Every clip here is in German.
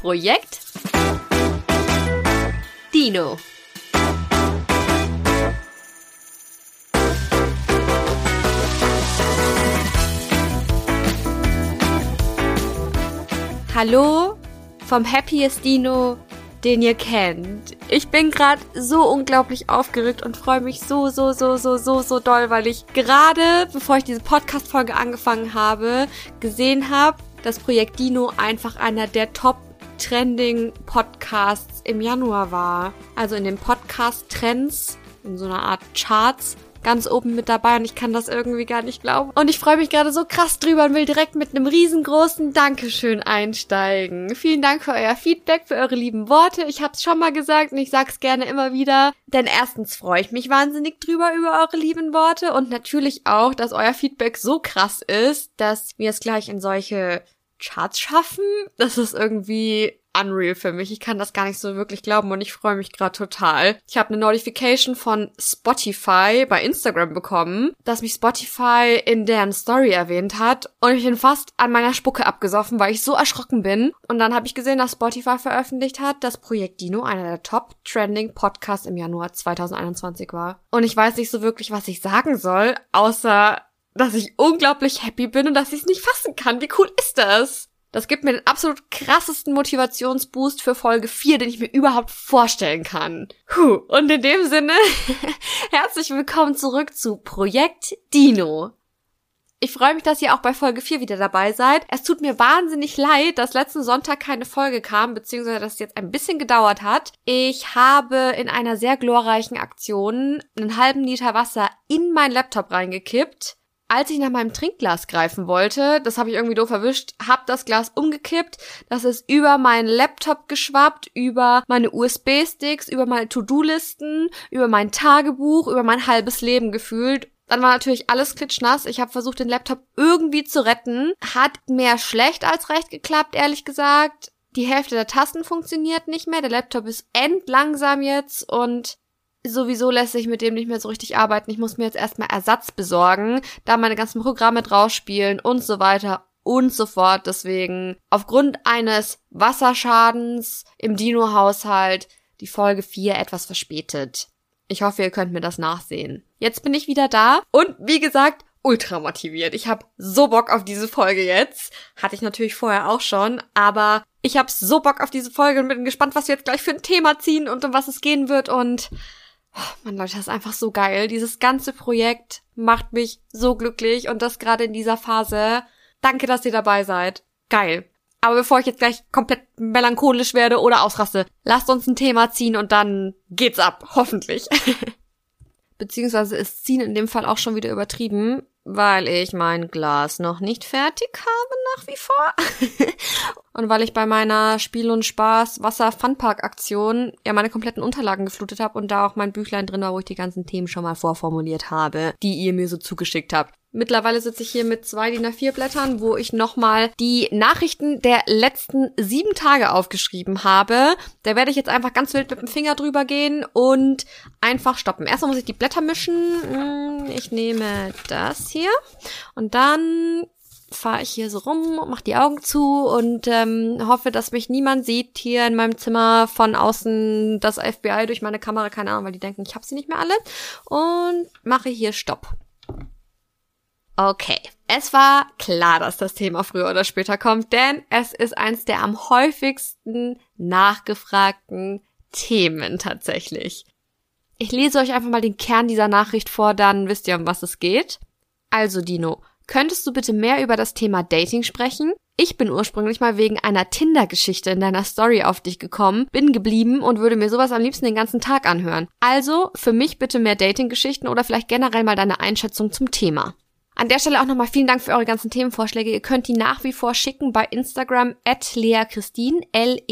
Projekt Dino. Hallo vom Happiest Dino, den ihr kennt. Ich bin gerade so unglaublich aufgeregt und freue mich so, so, so, so, so, so doll, weil ich gerade, bevor ich diese Podcast-Folge angefangen habe, gesehen habe, dass Projekt Dino einfach einer der Top Trending Podcasts im Januar war. Also in den Podcast Trends, in so einer Art Charts ganz oben mit dabei und ich kann das irgendwie gar nicht glauben. Und ich freue mich gerade so krass drüber und will direkt mit einem riesengroßen Dankeschön einsteigen. Vielen Dank für euer Feedback, für eure lieben Worte. Ich habe es schon mal gesagt und ich sag's gerne immer wieder. Denn erstens freue ich mich wahnsinnig drüber über eure lieben Worte und natürlich auch, dass euer Feedback so krass ist, dass wir es gleich in solche Charts schaffen. Das ist irgendwie unreal für mich. Ich kann das gar nicht so wirklich glauben und ich freue mich gerade total. Ich habe eine Notification von Spotify bei Instagram bekommen, dass mich Spotify in deren Story erwähnt hat und ich bin fast an meiner Spucke abgesoffen, weil ich so erschrocken bin. Und dann habe ich gesehen, dass Spotify veröffentlicht hat, dass Projekt Dino einer der Top Trending Podcasts im Januar 2021 war. Und ich weiß nicht so wirklich, was ich sagen soll, außer dass ich unglaublich happy bin und dass ich es nicht fassen kann. Wie cool ist das? Das gibt mir den absolut krassesten Motivationsboost für Folge 4, den ich mir überhaupt vorstellen kann. Puh. Und in dem Sinne, herzlich willkommen zurück zu Projekt Dino. Ich freue mich, dass ihr auch bei Folge 4 wieder dabei seid. Es tut mir wahnsinnig leid, dass letzten Sonntag keine Folge kam, beziehungsweise dass es jetzt ein bisschen gedauert hat. Ich habe in einer sehr glorreichen Aktion einen halben Liter Wasser in meinen Laptop reingekippt als ich nach meinem Trinkglas greifen wollte, das habe ich irgendwie doof erwischt, hab das Glas umgekippt, das ist über meinen Laptop geschwappt, über meine USB-Sticks, über meine To-Do-Listen, über mein Tagebuch, über mein halbes Leben gefühlt. Dann war natürlich alles klitschnass. Ich habe versucht, den Laptop irgendwie zu retten. Hat mehr schlecht als recht geklappt, ehrlich gesagt. Die Hälfte der Tasten funktioniert nicht mehr. Der Laptop ist endlangsam jetzt und sowieso lässt sich mit dem nicht mehr so richtig arbeiten. Ich muss mir jetzt erstmal Ersatz besorgen, da meine ganzen Programme drauf spielen und so weiter und so fort. Deswegen aufgrund eines Wasserschadens im Dino-Haushalt die Folge 4 etwas verspätet. Ich hoffe, ihr könnt mir das nachsehen. Jetzt bin ich wieder da und wie gesagt, ultra motiviert. Ich habe so Bock auf diese Folge jetzt. Hatte ich natürlich vorher auch schon, aber ich habe so Bock auf diese Folge und bin gespannt, was wir jetzt gleich für ein Thema ziehen und um was es gehen wird und Mann, Leute, das ist einfach so geil. Dieses ganze Projekt macht mich so glücklich und das gerade in dieser Phase. Danke, dass ihr dabei seid. Geil. Aber bevor ich jetzt gleich komplett melancholisch werde oder ausraste, lasst uns ein Thema ziehen und dann geht's ab. Hoffentlich. Beziehungsweise ist ziehen in dem Fall auch schon wieder übertrieben, weil ich mein Glas noch nicht fertig habe nach wie vor. und weil ich bei meiner Spiel und Spaß Wasser Funpark Aktion ja meine kompletten Unterlagen geflutet habe und da auch mein Büchlein drin war, wo ich die ganzen Themen schon mal vorformuliert habe, die ihr mir so zugeschickt habt. Mittlerweile sitze ich hier mit zwei DIN A4 Blättern, wo ich nochmal die Nachrichten der letzten sieben Tage aufgeschrieben habe. Da werde ich jetzt einfach ganz wild mit dem Finger drüber gehen und einfach stoppen. Erstmal muss ich die Blätter mischen. Hm, ich nehme das hier und dann fahre ich hier so rum, mache die Augen zu und ähm, hoffe, dass mich niemand sieht hier in meinem Zimmer von außen das FBI durch meine Kamera, keine Ahnung, weil die denken, ich habe sie nicht mehr alle und mache hier Stopp. Okay. Es war klar, dass das Thema früher oder später kommt, denn es ist eins der am häufigsten nachgefragten Themen tatsächlich. Ich lese euch einfach mal den Kern dieser Nachricht vor, dann wisst ihr, um was es geht. Also, Dino, Könntest du bitte mehr über das Thema Dating sprechen? Ich bin ursprünglich mal wegen einer Tinder-Geschichte in deiner Story auf dich gekommen, bin geblieben und würde mir sowas am liebsten den ganzen Tag anhören. Also für mich bitte mehr Dating-Geschichten oder vielleicht generell mal deine Einschätzung zum Thema. An der Stelle auch nochmal vielen Dank für eure ganzen Themenvorschläge. Ihr könnt die nach wie vor schicken bei Instagram at Lea Christine, L-E-A-A-K-R-I-S-T-E-N.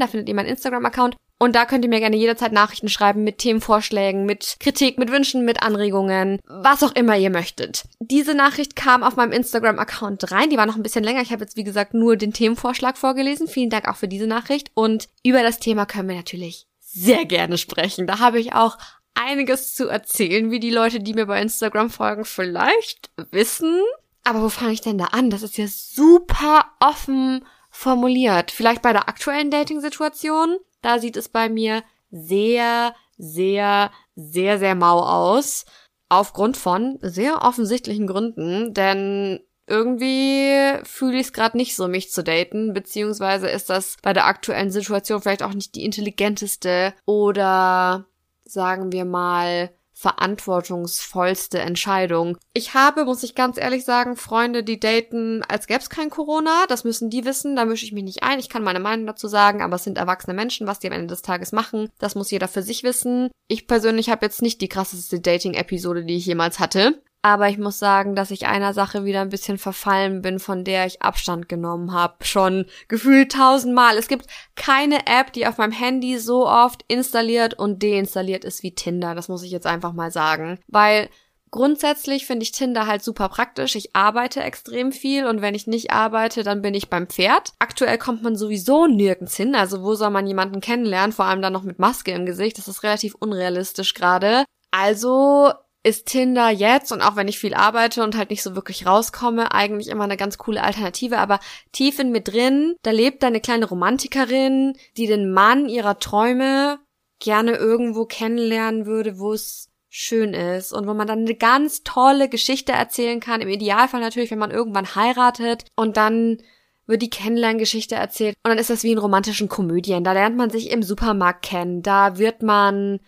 Da findet ihr meinen Instagram-Account. Und da könnt ihr mir gerne jederzeit Nachrichten schreiben mit Themenvorschlägen, mit Kritik, mit Wünschen, mit Anregungen, was auch immer ihr möchtet. Diese Nachricht kam auf meinem Instagram-Account rein. Die war noch ein bisschen länger. Ich habe jetzt, wie gesagt, nur den Themenvorschlag vorgelesen. Vielen Dank auch für diese Nachricht. Und über das Thema können wir natürlich sehr gerne sprechen. Da habe ich auch einiges zu erzählen, wie die Leute, die mir bei Instagram folgen, vielleicht wissen. Aber wo fange ich denn da an? Das ist ja super offen formuliert. Vielleicht bei der aktuellen Dating-Situation, da sieht es bei mir sehr, sehr, sehr, sehr mau aus. Aufgrund von sehr offensichtlichen Gründen, denn irgendwie fühle ich es gerade nicht so, mich zu daten, beziehungsweise ist das bei der aktuellen Situation vielleicht auch nicht die intelligenteste oder sagen wir mal verantwortungsvollste Entscheidung. Ich habe, muss ich ganz ehrlich sagen, Freunde, die daten, als gäbe es kein Corona. Das müssen die wissen, da mische ich mich nicht ein. Ich kann meine Meinung dazu sagen, aber es sind erwachsene Menschen, was die am Ende des Tages machen. Das muss jeder für sich wissen. Ich persönlich habe jetzt nicht die krasseste Dating-Episode, die ich jemals hatte. Aber ich muss sagen, dass ich einer Sache wieder ein bisschen verfallen bin, von der ich Abstand genommen habe. Schon gefühlt tausendmal. Es gibt keine App, die auf meinem Handy so oft installiert und deinstalliert ist wie Tinder. Das muss ich jetzt einfach mal sagen. Weil Grundsätzlich finde ich Tinder halt super praktisch. Ich arbeite extrem viel und wenn ich nicht arbeite, dann bin ich beim Pferd. Aktuell kommt man sowieso nirgends hin. Also wo soll man jemanden kennenlernen? Vor allem dann noch mit Maske im Gesicht. Das ist relativ unrealistisch gerade. Also ist Tinder jetzt und auch wenn ich viel arbeite und halt nicht so wirklich rauskomme, eigentlich immer eine ganz coole Alternative. Aber tief in mir drin, da lebt eine kleine Romantikerin, die den Mann ihrer Träume gerne irgendwo kennenlernen würde, wo es schön ist und wo man dann eine ganz tolle Geschichte erzählen kann. Im Idealfall natürlich, wenn man irgendwann heiratet und dann wird die Kennenlerngeschichte erzählt und dann ist das wie in romantischen Komödien. Da lernt man sich im Supermarkt kennen, da wird man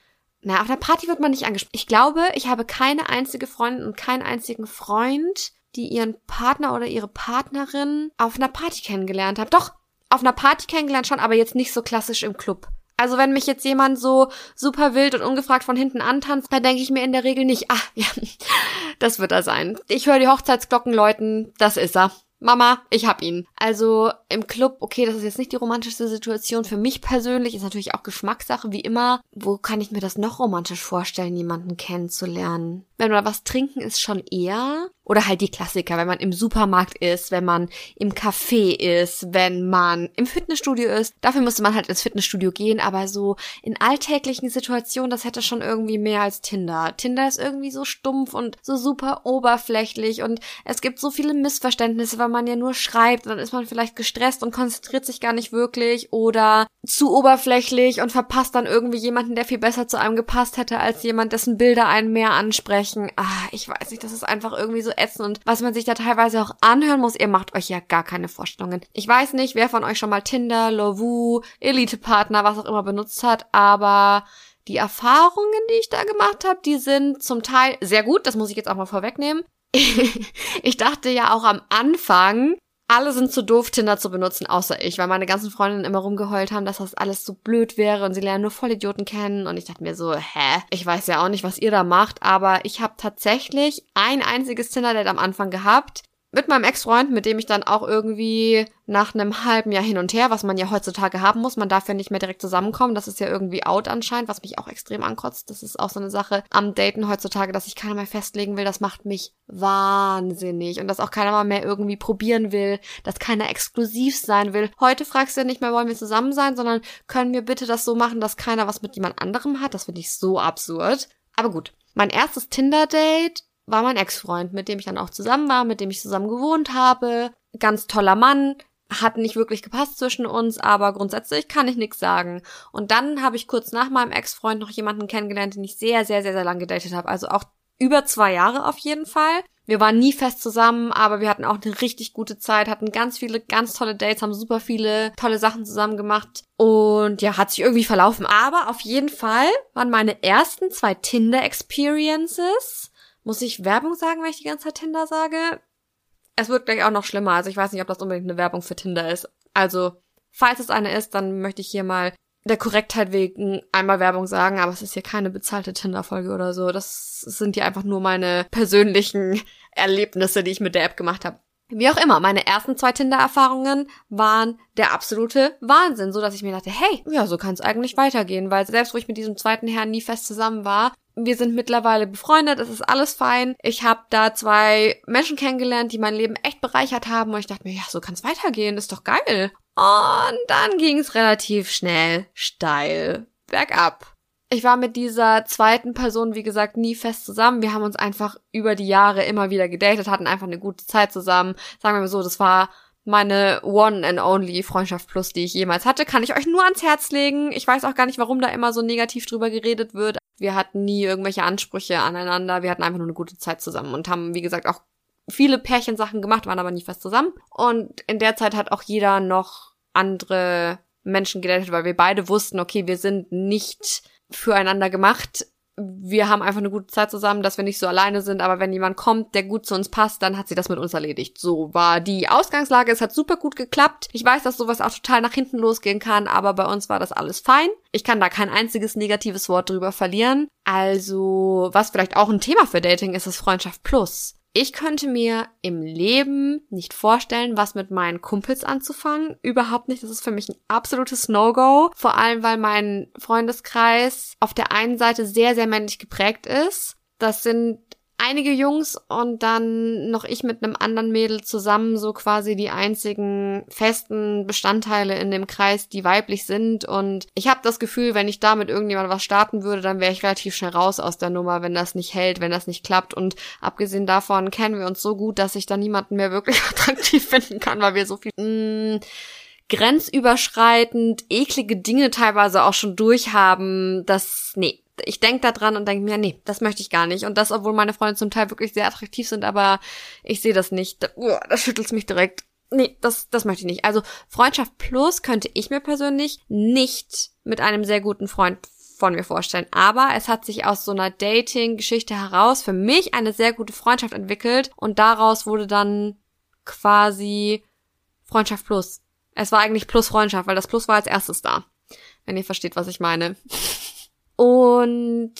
na, auf der Party wird man nicht angesprochen. Ich glaube, ich habe keine einzige Freundin und keinen einzigen Freund, die ihren Partner oder ihre Partnerin auf einer Party kennengelernt haben. Doch, auf einer Party kennengelernt schon, aber jetzt nicht so klassisch im Club. Also wenn mich jetzt jemand so super wild und ungefragt von hinten antanzt, dann denke ich mir in der Regel nicht, ah, ja, das wird er sein. Ich höre die Hochzeitsglocken läuten, das ist er. Mama, ich hab ihn. Also im Club, okay, das ist jetzt nicht die romantischste Situation. Für mich persönlich ist natürlich auch Geschmackssache, wie immer. Wo kann ich mir das noch romantisch vorstellen, jemanden kennenzulernen? Wenn wir was trinken, ist schon eher. Oder halt die Klassiker, wenn man im Supermarkt ist, wenn man im Café ist, wenn man im Fitnessstudio ist. Dafür müsste man halt ins Fitnessstudio gehen, aber so in alltäglichen Situationen, das hätte schon irgendwie mehr als Tinder. Tinder ist irgendwie so stumpf und so super oberflächlich und es gibt so viele Missverständnisse, weil man ja nur schreibt, dann ist man vielleicht gestresst und konzentriert sich gar nicht wirklich oder zu oberflächlich und verpasst dann irgendwie jemanden, der viel besser zu einem gepasst hätte als jemand, dessen Bilder einen mehr ansprechen. Ah, ich weiß nicht, das ist einfach irgendwie so ätzend und was man sich da teilweise auch anhören muss, ihr macht euch ja gar keine Vorstellungen. Ich weiß nicht, wer von euch schon mal Tinder, Lovoo, Elite-Partner, was auch immer benutzt hat, aber die Erfahrungen, die ich da gemacht habe, die sind zum Teil sehr gut, das muss ich jetzt auch mal vorwegnehmen. ich dachte ja auch am Anfang, alle sind zu doof, Tinder zu benutzen, außer ich, weil meine ganzen Freundinnen immer rumgeheult haben, dass das alles so blöd wäre und sie lernen nur Vollidioten kennen. Und ich dachte mir so, hä? Ich weiß ja auch nicht, was ihr da macht, aber ich habe tatsächlich ein einziges Tinder-Date am Anfang gehabt mit meinem Ex-Freund, mit dem ich dann auch irgendwie nach einem halben Jahr hin und her, was man ja heutzutage haben muss, man darf ja nicht mehr direkt zusammenkommen, das ist ja irgendwie out anscheinend, was mich auch extrem ankotzt. Das ist auch so eine Sache am Daten heutzutage, dass sich keiner mehr festlegen will, das macht mich wahnsinnig und dass auch keiner mal mehr irgendwie probieren will, dass keiner exklusiv sein will. Heute fragst du ja nicht mehr, wollen wir zusammen sein, sondern können wir bitte das so machen, dass keiner was mit jemand anderem hat. Das finde ich so absurd. Aber gut. Mein erstes Tinder-Date war mein Ex-Freund, mit dem ich dann auch zusammen war, mit dem ich zusammen gewohnt habe. Ganz toller Mann, hat nicht wirklich gepasst zwischen uns, aber grundsätzlich kann ich nichts sagen. Und dann habe ich kurz nach meinem Ex-Freund noch jemanden kennengelernt, den ich sehr, sehr, sehr, sehr lang gedatet habe. Also auch über zwei Jahre auf jeden Fall. Wir waren nie fest zusammen, aber wir hatten auch eine richtig gute Zeit, hatten ganz viele, ganz tolle Dates, haben super viele tolle Sachen zusammen gemacht und ja, hat sich irgendwie verlaufen. Aber auf jeden Fall waren meine ersten zwei Tinder-Experiences muss ich Werbung sagen, wenn ich die ganze Zeit Tinder sage? Es wird gleich auch noch schlimmer. Also ich weiß nicht, ob das unbedingt eine Werbung für Tinder ist. Also, falls es eine ist, dann möchte ich hier mal der Korrektheit wegen einmal Werbung sagen, aber es ist hier keine bezahlte Tinder-Folge oder so. Das sind hier einfach nur meine persönlichen Erlebnisse, die ich mit der App gemacht habe. Wie auch immer, meine ersten zwei Tinder-Erfahrungen waren der absolute Wahnsinn, so dass ich mir dachte, hey, ja, so kann es eigentlich weitergehen, weil selbst wo ich mit diesem zweiten Herrn nie fest zusammen war, wir sind mittlerweile befreundet, es ist alles fein. Ich habe da zwei Menschen kennengelernt, die mein Leben echt bereichert haben und ich dachte mir, ja, so kann es weitergehen, ist doch geil. Und dann ging es relativ schnell steil bergab. Ich war mit dieser zweiten Person, wie gesagt, nie fest zusammen. Wir haben uns einfach über die Jahre immer wieder gedatet, hatten einfach eine gute Zeit zusammen. Sagen wir mal so, das war meine One and Only Freundschaft Plus, die ich jemals hatte, kann ich euch nur ans Herz legen. Ich weiß auch gar nicht, warum da immer so negativ drüber geredet wird. Wir hatten nie irgendwelche Ansprüche aneinander. Wir hatten einfach nur eine gute Zeit zusammen und haben, wie gesagt, auch viele Pärchensachen gemacht, waren aber nie fest zusammen. Und in der Zeit hat auch jeder noch andere Menschen gedatet, weil wir beide wussten, okay, wir sind nicht füreinander gemacht wir haben einfach eine gute Zeit zusammen, dass wir nicht so alleine sind, aber wenn jemand kommt, der gut zu uns passt, dann hat sie das mit uns erledigt. So war die Ausgangslage, es hat super gut geklappt. Ich weiß, dass sowas auch total nach hinten losgehen kann, aber bei uns war das alles fein. Ich kann da kein einziges negatives Wort drüber verlieren. Also, was vielleicht auch ein Thema für Dating ist, ist Freundschaft Plus. Ich könnte mir im Leben nicht vorstellen, was mit meinen Kumpels anzufangen. Überhaupt nicht. Das ist für mich ein absolutes No-Go. Vor allem, weil mein Freundeskreis auf der einen Seite sehr, sehr männlich geprägt ist. Das sind einige Jungs und dann noch ich mit einem anderen Mädel zusammen so quasi die einzigen festen Bestandteile in dem Kreis, die weiblich sind. Und ich habe das Gefühl, wenn ich da mit irgendjemand was starten würde, dann wäre ich relativ schnell raus aus der Nummer, wenn das nicht hält, wenn das nicht klappt. Und abgesehen davon kennen wir uns so gut, dass ich da niemanden mehr wirklich attraktiv finden kann, weil wir so viel mh, mm, grenzüberschreitend eklige Dinge teilweise auch schon durchhaben. Das, nee, ich denke da dran und denke mir, nee, das möchte ich gar nicht. Und das, obwohl meine Freunde zum Teil wirklich sehr attraktiv sind, aber ich sehe das nicht. Da, das schüttelt mich direkt. Nee, das, das möchte ich nicht. Also Freundschaft plus könnte ich mir persönlich nicht mit einem sehr guten Freund von mir vorstellen. Aber es hat sich aus so einer Dating-Geschichte heraus für mich eine sehr gute Freundschaft entwickelt und daraus wurde dann quasi Freundschaft plus. Es war eigentlich plus Freundschaft, weil das Plus war als erstes da. Wenn ihr versteht, was ich meine. Und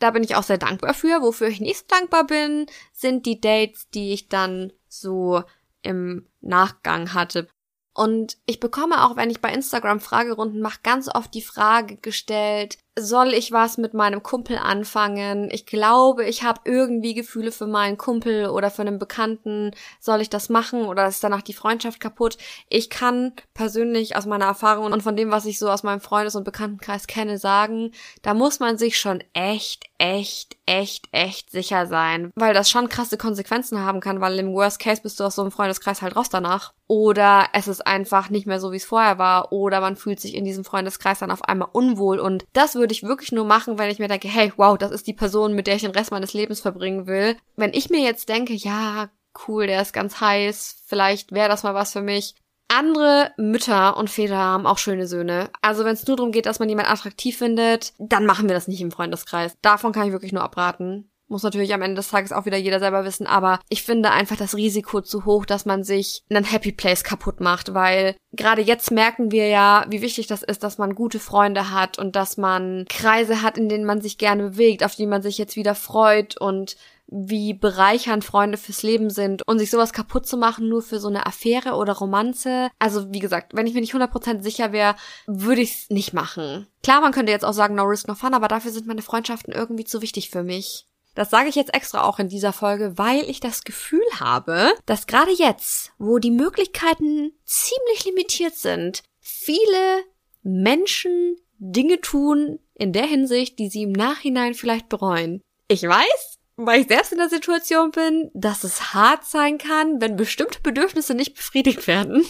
da bin ich auch sehr dankbar für. Wofür ich nicht dankbar bin, sind die Dates, die ich dann so im Nachgang hatte. Und ich bekomme auch, wenn ich bei Instagram Fragerunden mache, ganz oft die Frage gestellt, soll ich was mit meinem Kumpel anfangen? Ich glaube, ich habe irgendwie Gefühle für meinen Kumpel oder für einen Bekannten. Soll ich das machen oder ist danach die Freundschaft kaputt? Ich kann persönlich aus meiner Erfahrung und von dem, was ich so aus meinem Freundes- und Bekanntenkreis kenne, sagen, da muss man sich schon echt, echt, echt, echt sicher sein, weil das schon krasse Konsequenzen haben kann, weil im Worst Case bist du aus so einem Freundeskreis halt raus danach. Oder es ist einfach nicht mehr so, wie es vorher war. Oder man fühlt sich in diesem Freundeskreis dann auf einmal unwohl. Und das würde ich wirklich nur machen, wenn ich mir denke, hey, wow, das ist die Person, mit der ich den Rest meines Lebens verbringen will. Wenn ich mir jetzt denke, ja, cool, der ist ganz heiß, vielleicht wäre das mal was für mich. Andere Mütter und Väter haben auch schöne Söhne. Also wenn es nur darum geht, dass man jemanden attraktiv findet, dann machen wir das nicht im Freundeskreis. Davon kann ich wirklich nur abraten. Muss natürlich am Ende des Tages auch wieder jeder selber wissen, aber ich finde einfach das Risiko zu hoch, dass man sich einen Happy Place kaputt macht, weil gerade jetzt merken wir ja, wie wichtig das ist, dass man gute Freunde hat und dass man Kreise hat, in denen man sich gerne bewegt, auf die man sich jetzt wieder freut und wie bereichernd Freunde fürs Leben sind und sich sowas kaputt zu machen nur für so eine Affäre oder Romanze. Also wie gesagt, wenn ich mir nicht 100% sicher wäre, würde ich es nicht machen. Klar, man könnte jetzt auch sagen, no risk, no fun, aber dafür sind meine Freundschaften irgendwie zu wichtig für mich. Das sage ich jetzt extra auch in dieser Folge, weil ich das Gefühl habe, dass gerade jetzt, wo die Möglichkeiten ziemlich limitiert sind, viele Menschen Dinge tun in der Hinsicht, die sie im Nachhinein vielleicht bereuen. Ich weiß, weil ich selbst in der Situation bin, dass es hart sein kann, wenn bestimmte Bedürfnisse nicht befriedigt werden.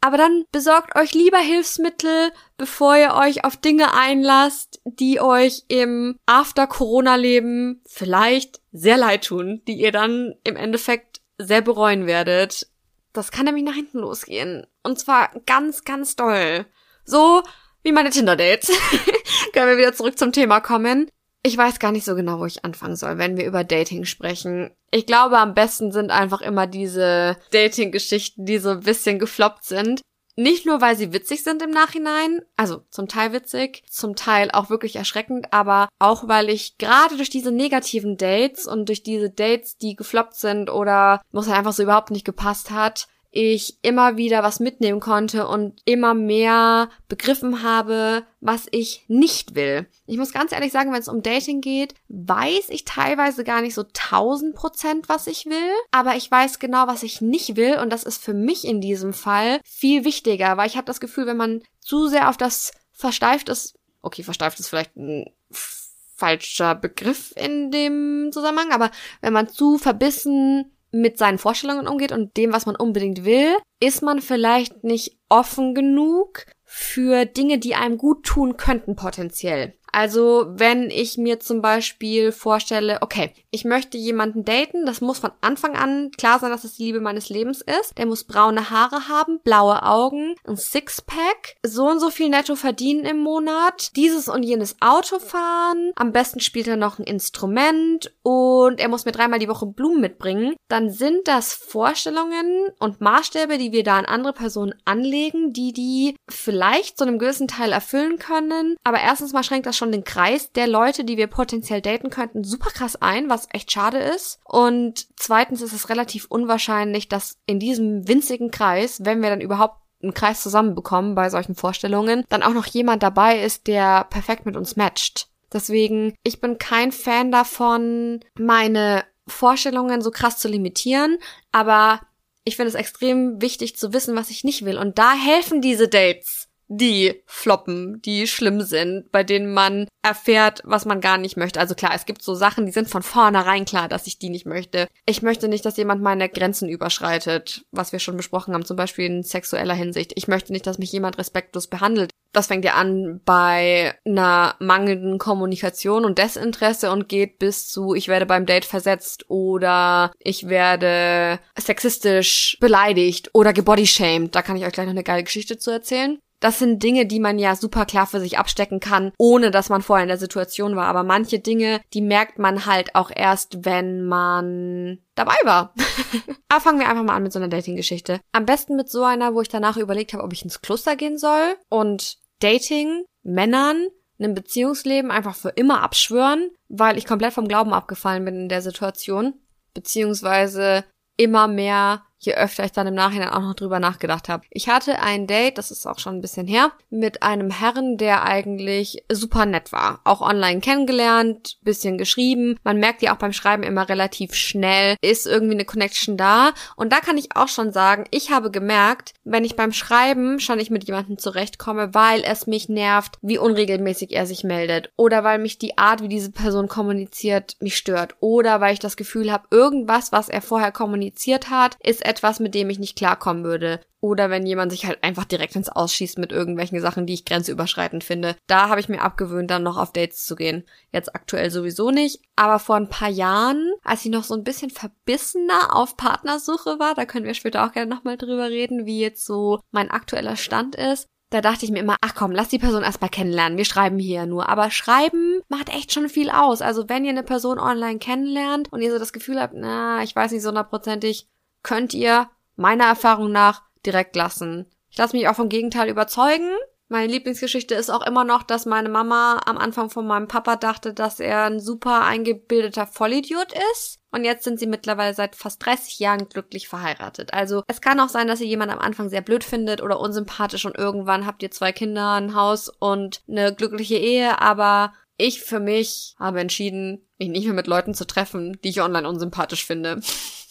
Aber dann besorgt euch lieber Hilfsmittel, bevor ihr euch auf Dinge einlasst, die euch im After-Corona-Leben vielleicht sehr leid tun, die ihr dann im Endeffekt sehr bereuen werdet. Das kann nämlich nach hinten losgehen. Und zwar ganz, ganz doll. So wie meine Tinder-Dates. Können wir wieder zurück zum Thema kommen. Ich weiß gar nicht so genau, wo ich anfangen soll, wenn wir über Dating sprechen. Ich glaube, am besten sind einfach immer diese Dating-Geschichten, die so ein bisschen gefloppt sind. Nicht nur, weil sie witzig sind im Nachhinein, also zum Teil witzig, zum Teil auch wirklich erschreckend, aber auch weil ich gerade durch diese negativen Dates und durch diese Dates, die gefloppt sind oder wo es einfach so überhaupt nicht gepasst hat, ich immer wieder was mitnehmen konnte und immer mehr begriffen habe, was ich nicht will. Ich muss ganz ehrlich sagen, wenn es um Dating geht, weiß ich teilweise gar nicht so tausend Prozent, was ich will, aber ich weiß genau, was ich nicht will. Und das ist für mich in diesem Fall viel wichtiger, weil ich habe das Gefühl, wenn man zu sehr auf das versteift ist, okay, versteift ist vielleicht ein falscher Begriff in dem Zusammenhang, aber wenn man zu verbissen mit seinen Vorstellungen umgeht und dem, was man unbedingt will, ist man vielleicht nicht offen genug für Dinge, die einem gut tun könnten potenziell. Also wenn ich mir zum Beispiel vorstelle, okay, ich möchte jemanden daten, das muss von Anfang an klar sein, dass es die Liebe meines Lebens ist. Der muss braune Haare haben, blaue Augen, ein Sixpack, so und so viel netto verdienen im Monat, dieses und jenes Auto fahren, am besten spielt er noch ein Instrument und er muss mir dreimal die Woche Blumen mitbringen. Dann sind das Vorstellungen und Maßstäbe, die wir da an andere Personen anlegen, die die vielleicht zu einem gewissen Teil erfüllen können. Aber erstens mal schränkt das schon schon den Kreis der Leute, die wir potenziell daten könnten, super krass ein, was echt schade ist. Und zweitens ist es relativ unwahrscheinlich, dass in diesem winzigen Kreis, wenn wir dann überhaupt einen Kreis zusammenbekommen bei solchen Vorstellungen, dann auch noch jemand dabei ist, der perfekt mit uns matcht. Deswegen, ich bin kein Fan davon, meine Vorstellungen so krass zu limitieren, aber ich finde es extrem wichtig zu wissen, was ich nicht will. Und da helfen diese Dates die floppen, die schlimm sind, bei denen man erfährt, was man gar nicht möchte. Also klar, es gibt so Sachen, die sind von vornherein klar, dass ich die nicht möchte. Ich möchte nicht, dass jemand meine Grenzen überschreitet, was wir schon besprochen haben, zum Beispiel in sexueller Hinsicht. Ich möchte nicht, dass mich jemand respektlos behandelt. Das fängt ja an bei einer mangelnden Kommunikation und Desinteresse und geht bis zu, ich werde beim Date versetzt oder ich werde sexistisch beleidigt oder gebodyshamed. Da kann ich euch gleich noch eine geile Geschichte zu erzählen. Das sind Dinge, die man ja super klar für sich abstecken kann, ohne dass man vorher in der Situation war. Aber manche Dinge, die merkt man halt auch erst, wenn man dabei war. Aber fangen wir einfach mal an mit so einer Dating-Geschichte. Am besten mit so einer, wo ich danach überlegt habe, ob ich ins Kloster gehen soll und Dating, Männern, einem Beziehungsleben einfach für immer abschwören, weil ich komplett vom Glauben abgefallen bin in der Situation. Beziehungsweise immer mehr je öfter ich dann im Nachhinein auch noch drüber nachgedacht habe. Ich hatte ein Date, das ist auch schon ein bisschen her, mit einem Herren, der eigentlich super nett war. Auch online kennengelernt, bisschen geschrieben. Man merkt ja auch beim Schreiben immer relativ schnell, ist irgendwie eine Connection da. Und da kann ich auch schon sagen, ich habe gemerkt, wenn ich beim Schreiben schon nicht mit jemandem zurechtkomme, weil es mich nervt, wie unregelmäßig er sich meldet. Oder weil mich die Art, wie diese Person kommuniziert, mich stört. Oder weil ich das Gefühl habe, irgendwas, was er vorher kommuniziert hat, ist etwas, mit dem ich nicht klarkommen würde. Oder wenn jemand sich halt einfach direkt ins Ausschießt mit irgendwelchen Sachen, die ich grenzüberschreitend finde. Da habe ich mir abgewöhnt, dann noch auf Dates zu gehen. Jetzt aktuell sowieso nicht. Aber vor ein paar Jahren, als ich noch so ein bisschen verbissener auf Partnersuche war, da können wir später auch gerne nochmal drüber reden, wie jetzt so mein aktueller Stand ist. Da dachte ich mir immer, ach komm, lass die Person erstmal kennenlernen. Wir schreiben hier ja nur. Aber schreiben macht echt schon viel aus. Also wenn ihr eine Person online kennenlernt und ihr so das Gefühl habt, na, ich weiß nicht so hundertprozentig, könnt ihr meiner Erfahrung nach direkt lassen. Ich lasse mich auch vom Gegenteil überzeugen. Meine Lieblingsgeschichte ist auch immer noch, dass meine Mama am Anfang von meinem Papa dachte, dass er ein super eingebildeter Vollidiot ist. Und jetzt sind sie mittlerweile seit fast 30 Jahren glücklich verheiratet. Also es kann auch sein, dass ihr jemand am Anfang sehr blöd findet oder unsympathisch und irgendwann habt ihr zwei Kinder, ein Haus und eine glückliche Ehe. Aber ich für mich habe entschieden, mich nicht mehr mit Leuten zu treffen, die ich online unsympathisch finde.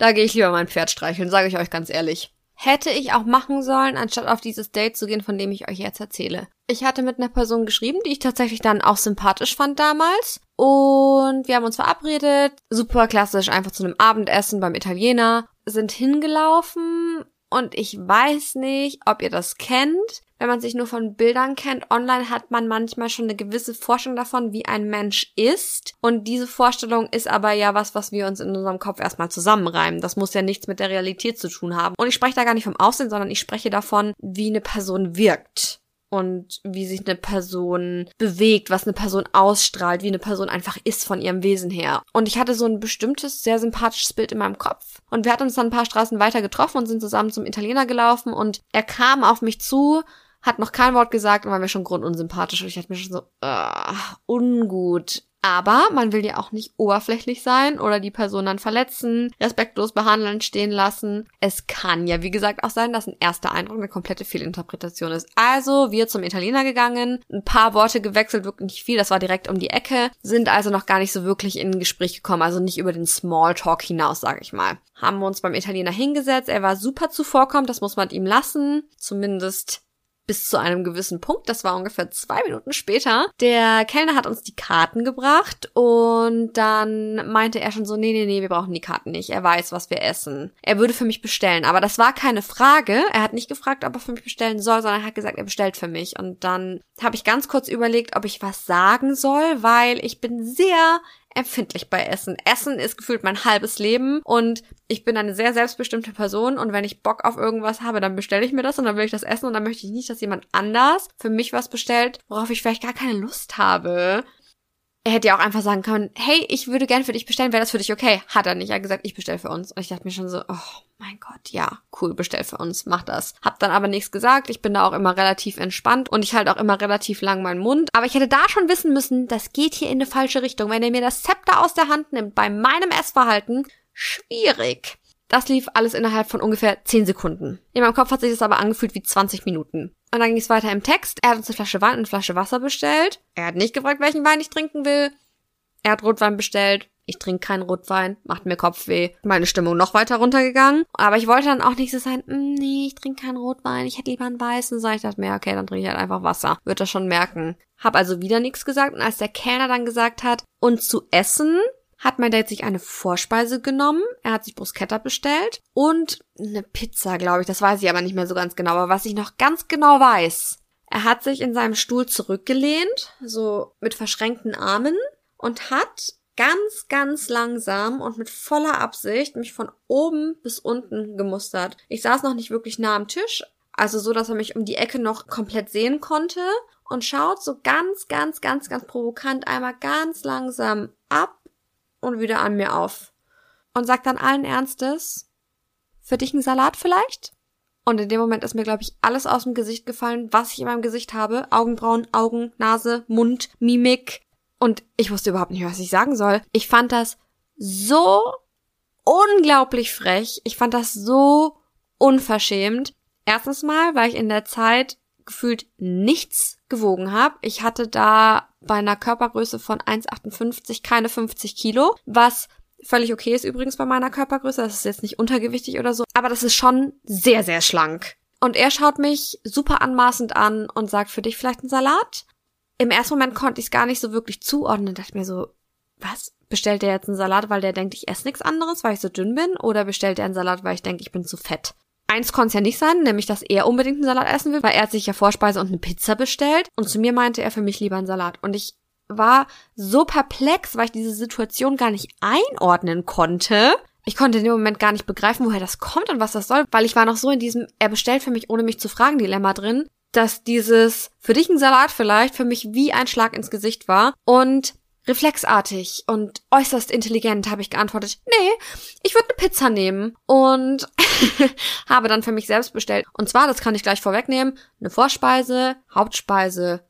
Da gehe ich lieber mein Pferd streicheln, sage ich euch ganz ehrlich. Hätte ich auch machen sollen, anstatt auf dieses Date zu gehen, von dem ich euch jetzt erzähle. Ich hatte mit einer Person geschrieben, die ich tatsächlich dann auch sympathisch fand damals. Und wir haben uns verabredet. Super klassisch, einfach zu einem Abendessen beim Italiener. Sind hingelaufen und ich weiß nicht, ob ihr das kennt. Wenn man sich nur von Bildern kennt, online hat man manchmal schon eine gewisse Vorstellung davon, wie ein Mensch ist. Und diese Vorstellung ist aber ja was, was wir uns in unserem Kopf erstmal zusammenreimen. Das muss ja nichts mit der Realität zu tun haben. Und ich spreche da gar nicht vom Aussehen, sondern ich spreche davon, wie eine Person wirkt und wie sich eine Person bewegt, was eine Person ausstrahlt, wie eine Person einfach ist von ihrem Wesen her. Und ich hatte so ein bestimmtes, sehr sympathisches Bild in meinem Kopf. Und wir hatten uns dann ein paar Straßen weiter getroffen und sind zusammen zum Italiener gelaufen und er kam auf mich zu, hat noch kein Wort gesagt und war mir schon grundunsympathisch und ich hatte mir schon so, uh, ungut. Aber man will ja auch nicht oberflächlich sein oder die Person dann verletzen, respektlos behandeln, stehen lassen. Es kann ja, wie gesagt, auch sein, dass ein erster Eindruck eine komplette Fehlinterpretation ist. Also, wir zum Italiener gegangen, ein paar Worte gewechselt, wirklich nicht viel, das war direkt um die Ecke, sind also noch gar nicht so wirklich in ein Gespräch gekommen, also nicht über den Smalltalk hinaus, sage ich mal. Haben wir uns beim Italiener hingesetzt, er war super zuvorkommend, das muss man ihm lassen, zumindest bis zu einem gewissen Punkt. Das war ungefähr zwei Minuten später. Der Kellner hat uns die Karten gebracht und dann meinte er schon so, nee, nee, nee, wir brauchen die Karten nicht. Er weiß, was wir essen. Er würde für mich bestellen. Aber das war keine Frage. Er hat nicht gefragt, ob er für mich bestellen soll, sondern er hat gesagt, er bestellt für mich. Und dann habe ich ganz kurz überlegt, ob ich was sagen soll, weil ich bin sehr empfindlich bei Essen. Essen ist gefühlt mein halbes Leben und ich bin eine sehr selbstbestimmte Person und wenn ich Bock auf irgendwas habe, dann bestelle ich mir das und dann will ich das essen und dann möchte ich nicht, dass jemand anders für mich was bestellt, worauf ich vielleicht gar keine Lust habe. Er hätte ja auch einfach sagen können, hey, ich würde gern für dich bestellen, wäre das für dich okay? Hat er nicht. Er hat gesagt, ich bestelle für uns. Und ich dachte mir schon so, oh mein Gott, ja, cool, bestell für uns, mach das. Hab dann aber nichts gesagt. Ich bin da auch immer relativ entspannt und ich halte auch immer relativ lang meinen Mund. Aber ich hätte da schon wissen müssen, das geht hier in eine falsche Richtung. Wenn er mir das Zepter aus der Hand nimmt bei meinem Essverhalten, schwierig. Das lief alles innerhalb von ungefähr 10 Sekunden. In meinem Kopf hat sich das aber angefühlt wie 20 Minuten. Und dann ging es weiter im Text. Er hat uns eine Flasche Wein und eine Flasche Wasser bestellt. Er hat nicht gefragt, welchen Wein ich trinken will. Er hat Rotwein bestellt. Ich trinke keinen Rotwein, macht mir Kopfweh. Meine Stimmung noch weiter runtergegangen. Aber ich wollte dann auch nicht so sein, mm, nee, ich trinke keinen Rotwein, ich hätte lieber einen weißen. So, ich dachte mir, okay, dann trinke ich halt einfach Wasser. Wird das schon merken. Hab also wieder nichts gesagt. Und als der Kellner dann gesagt hat, und zu essen, hat mein Date sich eine Vorspeise genommen. Er hat sich Bruschetta bestellt und eine Pizza, glaube ich. Das weiß ich aber nicht mehr so ganz genau. Aber was ich noch ganz genau weiß, er hat sich in seinem Stuhl zurückgelehnt, so mit verschränkten Armen und hat ganz, ganz langsam und mit voller Absicht mich von oben bis unten gemustert. Ich saß noch nicht wirklich nah am Tisch, also so, dass er mich um die Ecke noch komplett sehen konnte und schaut so ganz, ganz, ganz, ganz provokant einmal ganz langsam ab und wieder an mir auf. Und sagt dann allen Ernstes, für dich ein Salat vielleicht? Und in dem Moment ist mir, glaube ich, alles aus dem Gesicht gefallen, was ich in meinem Gesicht habe. Augenbrauen, Augen, Nase, Mund, Mimik. Und ich wusste überhaupt nicht, was ich sagen soll. Ich fand das so unglaublich frech. Ich fand das so unverschämt. Erstens mal, weil ich in der Zeit gefühlt nichts gewogen habe. Ich hatte da bei einer Körpergröße von 1,58 keine 50 Kilo, was völlig okay ist übrigens bei meiner Körpergröße. Das ist jetzt nicht untergewichtig oder so, aber das ist schon sehr, sehr schlank. Und er schaut mich super anmaßend an und sagt, für dich vielleicht ein Salat? Im ersten Moment konnte ich es gar nicht so wirklich zuordnen. Dachte mir so, was? Bestellt er jetzt einen Salat, weil der denkt, ich esse nichts anderes, weil ich so dünn bin? Oder bestellt er einen Salat, weil ich denke, ich bin zu fett? Eins konnte es ja nicht sein, nämlich dass er unbedingt einen Salat essen will, weil er hat sich ja Vorspeise und eine Pizza bestellt. Und zu mir meinte er für mich lieber einen Salat. Und ich war so perplex, weil ich diese Situation gar nicht einordnen konnte. Ich konnte in dem Moment gar nicht begreifen, woher das kommt und was das soll, weil ich war noch so in diesem, er bestellt für mich, ohne mich zu fragen, Dilemma drin, dass dieses für dich ein Salat vielleicht für mich wie ein Schlag ins Gesicht war. Und reflexartig und äußerst intelligent habe ich geantwortet, nee, ich würde eine Pizza nehmen und habe dann für mich selbst bestellt. Und zwar, das kann ich gleich vorwegnehmen, eine Vorspeise, Hauptspeise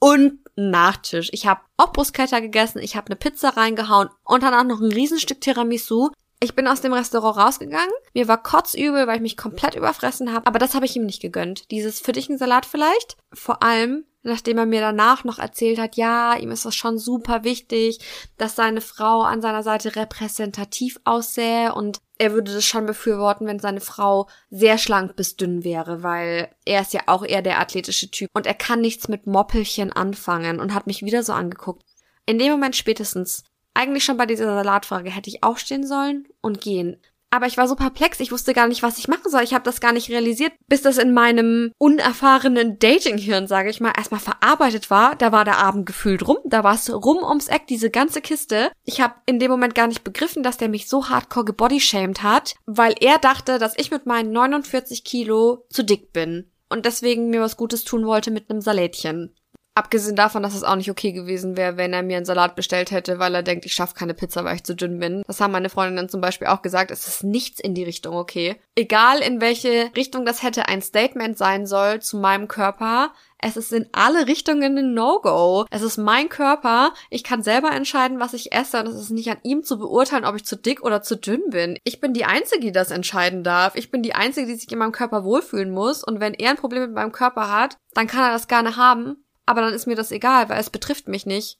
und Nachtisch. Ich habe auch Bruschetta gegessen, ich habe eine Pizza reingehauen und dann auch noch ein Riesenstück Tiramisu. Ich bin aus dem Restaurant rausgegangen. Mir war kotzübel, weil ich mich komplett überfressen habe. Aber das habe ich ihm nicht gegönnt. Dieses für dich ein Salat vielleicht. Vor allem, nachdem er mir danach noch erzählt hat, ja, ihm ist das schon super wichtig, dass seine Frau an seiner Seite repräsentativ aussähe und er würde das schon befürworten, wenn seine Frau sehr schlank bis dünn wäre, weil er ist ja auch eher der athletische Typ und er kann nichts mit Moppelchen anfangen und hat mich wieder so angeguckt. In dem Moment spätestens eigentlich schon bei dieser Salatfrage hätte ich aufstehen sollen und gehen. Aber ich war so perplex, ich wusste gar nicht, was ich machen soll. Ich habe das gar nicht realisiert, bis das in meinem unerfahrenen Datinghirn, sage ich mal, erstmal verarbeitet war. Da war der Abend gefühlt rum, da war es rum ums Eck, diese ganze Kiste. Ich habe in dem Moment gar nicht begriffen, dass der mich so hardcore gebodyshamed hat, weil er dachte, dass ich mit meinen 49 Kilo zu dick bin und deswegen mir was Gutes tun wollte mit einem Salätchen. Abgesehen davon, dass es auch nicht okay gewesen wäre, wenn er mir einen Salat bestellt hätte, weil er denkt, ich schaffe keine Pizza, weil ich zu dünn bin. Das haben meine Freundinnen zum Beispiel auch gesagt, es ist nichts in die Richtung okay. Egal in welche Richtung das hätte ein Statement sein soll zu meinem Körper, es ist in alle Richtungen ein No-Go. Es ist mein Körper. Ich kann selber entscheiden, was ich esse und es ist nicht an ihm zu beurteilen, ob ich zu dick oder zu dünn bin. Ich bin die Einzige, die das entscheiden darf. Ich bin die Einzige, die sich in meinem Körper wohlfühlen muss und wenn er ein Problem mit meinem Körper hat, dann kann er das gerne haben aber dann ist mir das egal, weil es betrifft mich nicht.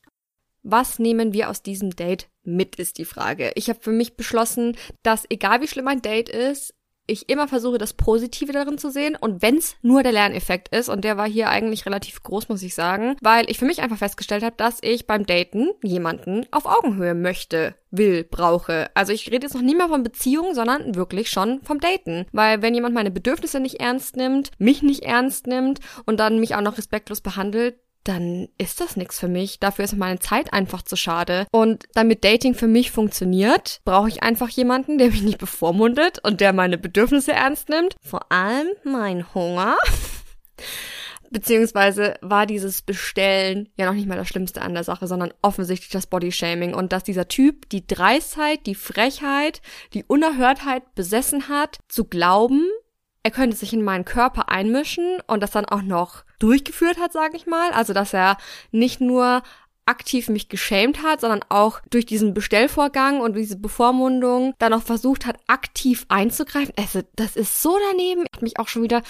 Was nehmen wir aus diesem Date mit, ist die Frage. Ich habe für mich beschlossen, dass egal wie schlimm ein Date ist, ich immer versuche, das Positive darin zu sehen. Und wenn es nur der Lerneffekt ist, und der war hier eigentlich relativ groß, muss ich sagen, weil ich für mich einfach festgestellt habe, dass ich beim Daten jemanden auf Augenhöhe möchte, will, brauche. Also ich rede jetzt noch nie mehr von Beziehungen, sondern wirklich schon vom Daten. Weil wenn jemand meine Bedürfnisse nicht ernst nimmt, mich nicht ernst nimmt und dann mich auch noch respektlos behandelt, dann ist das nichts für mich. Dafür ist meine Zeit einfach zu schade. Und damit Dating für mich funktioniert, brauche ich einfach jemanden, der mich nicht bevormundet und der meine Bedürfnisse ernst nimmt. Vor allem mein Hunger. Beziehungsweise war dieses Bestellen ja noch nicht mal das Schlimmste an der Sache, sondern offensichtlich das Bodyshaming und dass dieser Typ die Dreistheit, die Frechheit, die Unerhörtheit besessen hat, zu glauben, er könnte sich in meinen Körper einmischen und das dann auch noch durchgeführt hat, sage ich mal. Also dass er nicht nur aktiv mich geschämt hat, sondern auch durch diesen Bestellvorgang und diese Bevormundung dann auch versucht hat, aktiv einzugreifen. Also, das ist so daneben. Hat mich auch schon wieder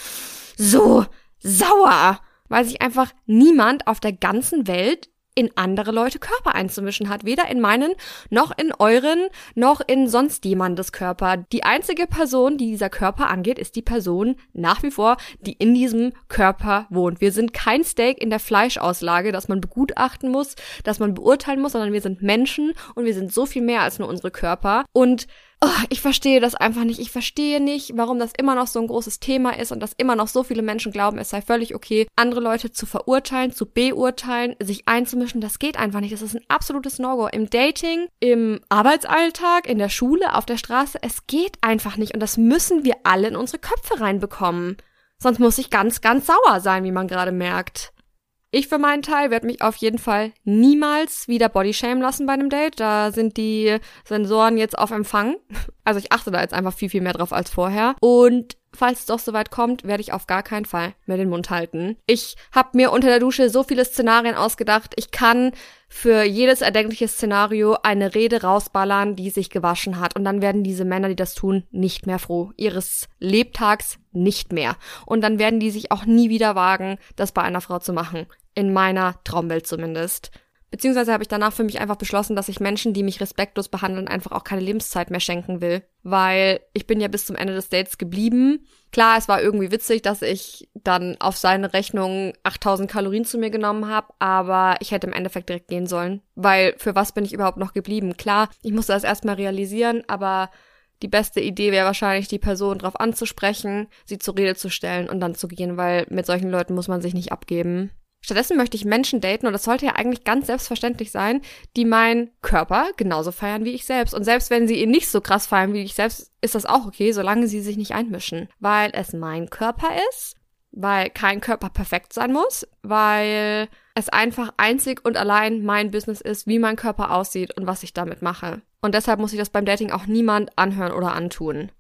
so sauer, weil sich einfach niemand auf der ganzen Welt in andere Leute Körper einzumischen hat. Weder in meinen, noch in euren, noch in sonst jemandes Körper. Die einzige Person, die dieser Körper angeht, ist die Person nach wie vor, die in diesem Körper wohnt. Wir sind kein Steak in der Fleischauslage, das man begutachten muss, das man beurteilen muss, sondern wir sind Menschen und wir sind so viel mehr als nur unsere Körper. Und Oh, ich verstehe das einfach nicht. Ich verstehe nicht, warum das immer noch so ein großes Thema ist und dass immer noch so viele Menschen glauben, es sei völlig okay, andere Leute zu verurteilen, zu beurteilen, sich einzumischen. Das geht einfach nicht. Das ist ein absolutes No-Go. Im Dating, im Arbeitsalltag, in der Schule, auf der Straße. Es geht einfach nicht. Und das müssen wir alle in unsere Köpfe reinbekommen. Sonst muss ich ganz, ganz sauer sein, wie man gerade merkt. Ich für meinen Teil werde mich auf jeden Fall niemals wieder Bodyshamen lassen bei einem Date. Da sind die Sensoren jetzt auf Empfang. Also ich achte da jetzt einfach viel, viel mehr drauf als vorher. Und falls es doch soweit kommt, werde ich auf gar keinen Fall mehr den Mund halten. Ich habe mir unter der Dusche so viele Szenarien ausgedacht. Ich kann für jedes erdenkliche Szenario eine Rede rausballern, die sich gewaschen hat. Und dann werden diese Männer, die das tun, nicht mehr froh. Ihres Lebtags nicht mehr. Und dann werden die sich auch nie wieder wagen, das bei einer Frau zu machen. In meiner Traumwelt zumindest. Beziehungsweise habe ich danach für mich einfach beschlossen, dass ich Menschen, die mich respektlos behandeln, einfach auch keine Lebenszeit mehr schenken will. Weil ich bin ja bis zum Ende des Dates geblieben. Klar, es war irgendwie witzig, dass ich dann auf seine Rechnung 8000 Kalorien zu mir genommen habe, aber ich hätte im Endeffekt direkt gehen sollen. Weil für was bin ich überhaupt noch geblieben? Klar, ich musste das erstmal realisieren, aber die beste Idee wäre wahrscheinlich, die Person drauf anzusprechen, sie zur Rede zu stellen und dann zu gehen, weil mit solchen Leuten muss man sich nicht abgeben. Stattdessen möchte ich Menschen daten, und das sollte ja eigentlich ganz selbstverständlich sein, die meinen Körper genauso feiern wie ich selbst. Und selbst wenn sie ihn nicht so krass feiern wie ich selbst, ist das auch okay, solange sie sich nicht einmischen. Weil es mein Körper ist, weil kein Körper perfekt sein muss, weil es einfach einzig und allein mein Business ist, wie mein Körper aussieht und was ich damit mache. Und deshalb muss ich das beim Dating auch niemand anhören oder antun.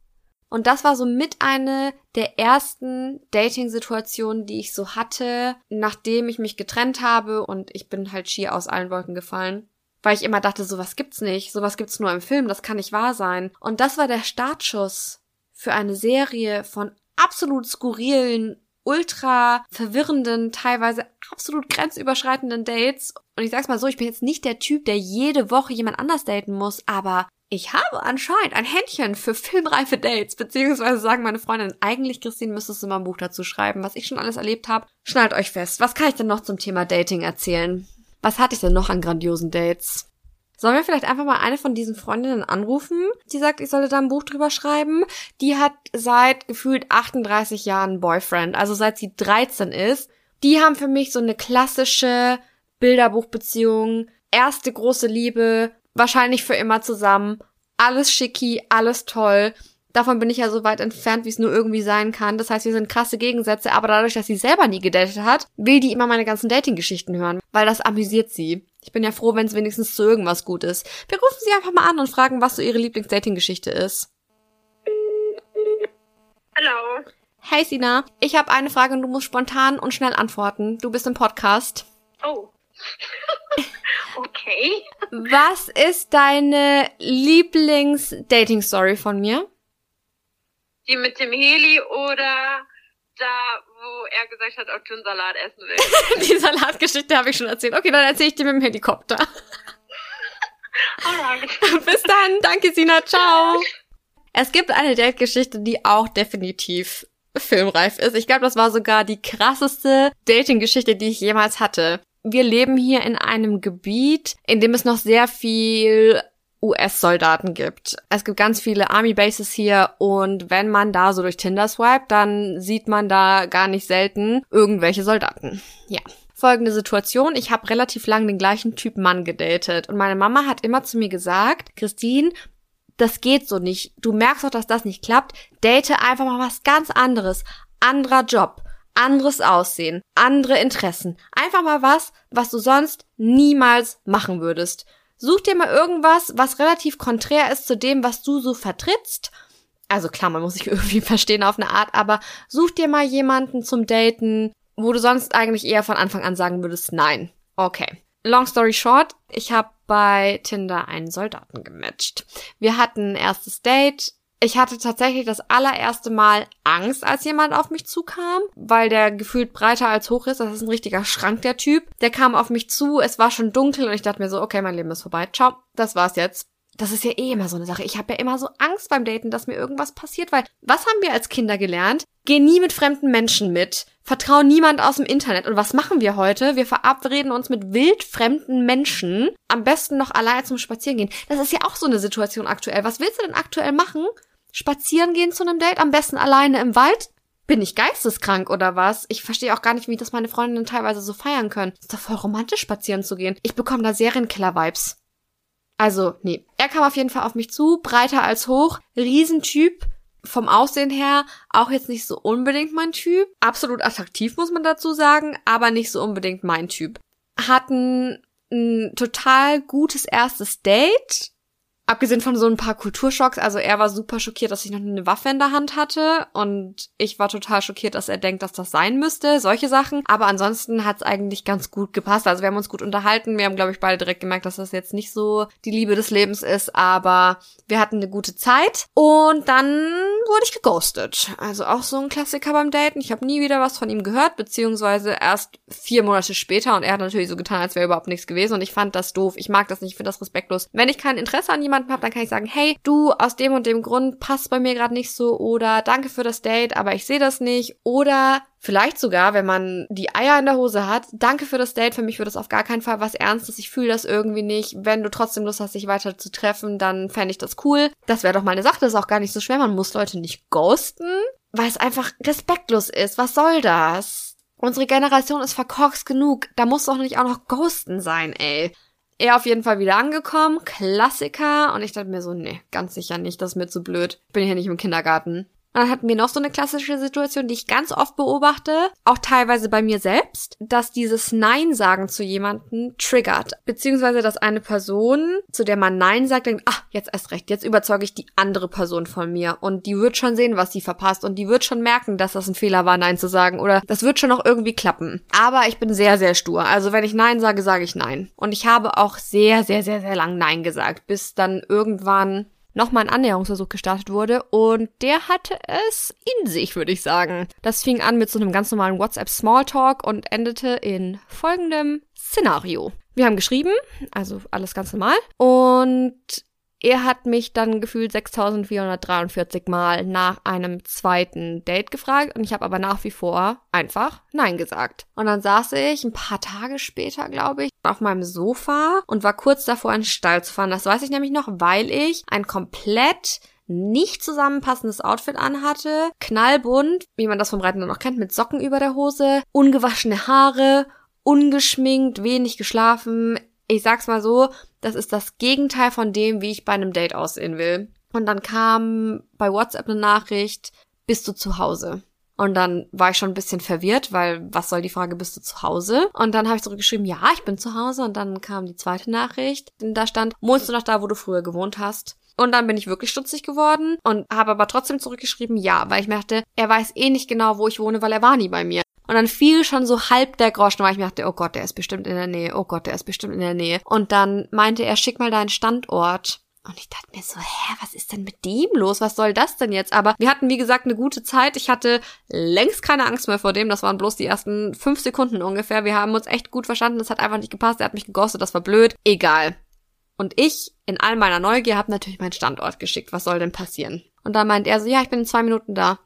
Und das war so mit eine der ersten Dating-Situationen, die ich so hatte, nachdem ich mich getrennt habe und ich bin halt schier aus allen Wolken gefallen. Weil ich immer dachte, sowas gibt's nicht, sowas gibt's nur im Film, das kann nicht wahr sein. Und das war der Startschuss für eine Serie von absolut skurrilen, ultra verwirrenden, teilweise absolut grenzüberschreitenden Dates. Und ich sag's mal so, ich bin jetzt nicht der Typ, der jede Woche jemand anders daten muss, aber ich habe anscheinend ein Händchen für filmreife Dates, beziehungsweise sagen meine Freundinnen, eigentlich, Christine, müsstest du mal ein Buch dazu schreiben, was ich schon alles erlebt habe. Schnallt euch fest. Was kann ich denn noch zum Thema Dating erzählen? Was hatte ich denn noch an grandiosen Dates? Sollen wir vielleicht einfach mal eine von diesen Freundinnen anrufen, die sagt, ich solle da ein Buch drüber schreiben? Die hat seit gefühlt 38 Jahren Boyfriend, also seit sie 13 ist. Die haben für mich so eine klassische Bilderbuchbeziehung, erste große Liebe, wahrscheinlich für immer zusammen. Alles schicki, alles toll. Davon bin ich ja so weit entfernt, wie es nur irgendwie sein kann. Das heißt, wir sind krasse Gegensätze, aber dadurch, dass sie selber nie gedatet hat, will die immer meine ganzen Dating-Geschichten hören, weil das amüsiert sie. Ich bin ja froh, wenn es wenigstens zu irgendwas gut ist. Wir rufen sie einfach mal an und fragen, was so ihre Lieblings-Dating-Geschichte ist. Hallo. Hey Sina, ich habe eine Frage und du musst spontan und schnell antworten. Du bist im Podcast. Oh. okay. Was ist deine Lieblings-Dating-Story von mir? Die mit dem Heli oder da, wo er gesagt hat, ob du einen Salat essen willst? Die Salatgeschichte habe ich schon erzählt. Okay, dann erzähle ich dir mit dem Helikopter. Alright. Bis dann. Danke, Sina. Ciao. Es gibt eine Date-Geschichte, die auch definitiv filmreif ist. Ich glaube, das war sogar die krasseste Dating-Geschichte, die ich jemals hatte. Wir leben hier in einem Gebiet, in dem es noch sehr viel US-Soldaten gibt. Es gibt ganz viele Army-Bases hier und wenn man da so durch Tinder swipet, dann sieht man da gar nicht selten irgendwelche Soldaten. Ja. Folgende Situation. Ich habe relativ lang den gleichen Typ Mann gedatet und meine Mama hat immer zu mir gesagt, Christine, das geht so nicht. Du merkst doch, dass das nicht klappt. Date einfach mal was ganz anderes. Anderer Job, anderes Aussehen, andere Interessen. Einfach mal was, was du sonst niemals machen würdest. Such dir mal irgendwas, was relativ konträr ist zu dem, was du so vertrittst. Also klar, man muss sich irgendwie verstehen auf eine Art, aber such dir mal jemanden zum Daten, wo du sonst eigentlich eher von Anfang an sagen würdest, nein. Okay. Long story short, ich habe bei Tinder einen Soldaten gematcht. Wir hatten ein erstes Date. Ich hatte tatsächlich das allererste Mal Angst, als jemand auf mich zukam, weil der gefühlt breiter als hoch ist. Das ist ein richtiger Schrank, der Typ. Der kam auf mich zu, es war schon dunkel und ich dachte mir so, okay, mein Leben ist vorbei. Ciao, das war's jetzt. Das ist ja eh immer so eine Sache. Ich habe ja immer so Angst beim Daten, dass mir irgendwas passiert, weil was haben wir als Kinder gelernt? Geh nie mit fremden Menschen mit. Vertrau niemand aus dem Internet. Und was machen wir heute? Wir verabreden uns mit wildfremden Menschen. Am besten noch alleine zum Spazierengehen. Das ist ja auch so eine Situation aktuell. Was willst du denn aktuell machen? Spazieren gehen zu einem Date? Am besten alleine im Wald? Bin ich geisteskrank oder was? Ich verstehe auch gar nicht, wie das meine Freundinnen teilweise so feiern können. Ist doch voll romantisch, spazieren zu gehen. Ich bekomme da Serienkiller-Vibes. Also, nee. Er kam auf jeden Fall auf mich zu, breiter als hoch, Riesentyp, vom Aussehen her auch jetzt nicht so unbedingt mein Typ. Absolut attraktiv, muss man dazu sagen, aber nicht so unbedingt mein Typ. Hatten ein total gutes erstes Date Abgesehen von so ein paar Kulturschocks, also er war super schockiert, dass ich noch eine Waffe in der Hand hatte und ich war total schockiert, dass er denkt, dass das sein müsste, solche Sachen. Aber ansonsten hat es eigentlich ganz gut gepasst. Also wir haben uns gut unterhalten. Wir haben, glaube ich, beide direkt gemerkt, dass das jetzt nicht so die Liebe des Lebens ist, aber wir hatten eine gute Zeit und dann wurde ich geghostet. Also auch so ein Klassiker beim Daten. Ich habe nie wieder was von ihm gehört, beziehungsweise erst vier Monate später und er hat natürlich so getan, als wäre überhaupt nichts gewesen und ich fand das doof. Ich mag das nicht, ich finde das respektlos. Wenn ich kein Interesse an jemandem jemanden habe, dann kann ich sagen, hey, du, aus dem und dem Grund passt bei mir gerade nicht so oder danke für das Date, aber ich sehe das nicht oder Vielleicht sogar, wenn man die Eier in der Hose hat. Danke für das Date. Für mich wird das auf gar keinen Fall was Ernstes. Ich fühle das irgendwie nicht. Wenn du trotzdem Lust hast, dich weiter zu treffen, dann fände ich das cool. Das wäre doch mal eine Sache. Das ist auch gar nicht so schwer. Man muss Leute nicht ghosten, weil es einfach respektlos ist. Was soll das? Unsere Generation ist verkorkst genug. Da muss doch nicht auch noch Ghosten sein, ey. Er auf jeden Fall wieder angekommen, Klassiker. Und ich dachte mir so, nee, ganz sicher nicht, das ist mir zu blöd. Ich bin hier nicht im Kindergarten. Und dann hatten wir noch so eine klassische Situation, die ich ganz oft beobachte, auch teilweise bei mir selbst, dass dieses Nein sagen zu jemanden triggert. Beziehungsweise, dass eine Person, zu der man Nein sagt, denkt, ach, jetzt erst recht, jetzt überzeuge ich die andere Person von mir. Und die wird schon sehen, was sie verpasst. Und die wird schon merken, dass das ein Fehler war, Nein zu sagen. Oder das wird schon noch irgendwie klappen. Aber ich bin sehr, sehr stur. Also wenn ich Nein sage, sage ich Nein. Und ich habe auch sehr, sehr, sehr, sehr lang Nein gesagt, bis dann irgendwann nochmal ein Annäherungsversuch gestartet wurde und der hatte es in sich, würde ich sagen. Das fing an mit so einem ganz normalen WhatsApp Smalltalk und endete in folgendem Szenario. Wir haben geschrieben, also alles ganz normal und er hat mich dann gefühlt 6443 Mal nach einem zweiten Date gefragt und ich habe aber nach wie vor einfach Nein gesagt. Und dann saß ich ein paar Tage später, glaube ich, auf meinem Sofa und war kurz davor, in den Stall zu fahren. Das weiß ich nämlich noch, weil ich ein komplett nicht zusammenpassendes Outfit anhatte, knallbunt, wie man das vom Reiten dann noch kennt, mit Socken über der Hose, ungewaschene Haare, ungeschminkt, wenig geschlafen, ich sag's mal so, das ist das Gegenteil von dem, wie ich bei einem Date aussehen will. Und dann kam bei WhatsApp eine Nachricht, bist du zu Hause? Und dann war ich schon ein bisschen verwirrt, weil was soll die Frage, bist du zu Hause? Und dann habe ich zurückgeschrieben, ja, ich bin zu Hause. Und dann kam die zweite Nachricht, da stand, wohnst du noch da, wo du früher gewohnt hast? Und dann bin ich wirklich stutzig geworden und habe aber trotzdem zurückgeschrieben, ja, weil ich merkte, er weiß eh nicht genau, wo ich wohne, weil er war nie bei mir. Und dann fiel schon so halb der Groschen, weil ich mir dachte, oh Gott, der ist bestimmt in der Nähe, oh Gott, der ist bestimmt in der Nähe. Und dann meinte er, schick mal deinen Standort. Und ich dachte mir so, hä, was ist denn mit dem los? Was soll das denn jetzt? Aber wir hatten, wie gesagt, eine gute Zeit. Ich hatte längst keine Angst mehr vor dem. Das waren bloß die ersten fünf Sekunden ungefähr. Wir haben uns echt gut verstanden. Das hat einfach nicht gepasst. Er hat mich gegostet. Das war blöd. Egal. Und ich, in all meiner Neugier, habe natürlich meinen Standort geschickt. Was soll denn passieren? Und dann meint er so, ja, ich bin in zwei Minuten da.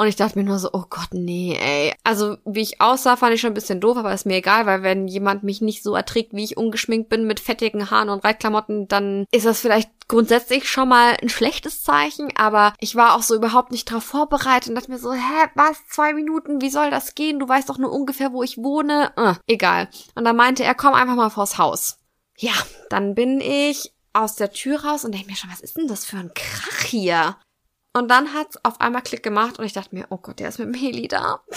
Und ich dachte mir nur so, oh Gott, nee, ey. Also, wie ich aussah, fand ich schon ein bisschen doof, aber ist mir egal, weil wenn jemand mich nicht so erträgt, wie ich ungeschminkt bin, mit fettigen Haaren und Reitklamotten, dann ist das vielleicht grundsätzlich schon mal ein schlechtes Zeichen, aber ich war auch so überhaupt nicht drauf vorbereitet und dachte mir so, hä, was, zwei Minuten, wie soll das gehen? Du weißt doch nur ungefähr, wo ich wohne. Äh, egal. Und dann meinte er, komm einfach mal vors Haus. Ja, dann bin ich aus der Tür raus und denke mir schon, was ist denn das für ein Krach hier? Und dann hat's auf einmal Klick gemacht und ich dachte mir, oh Gott, der ist mit dem Heli da.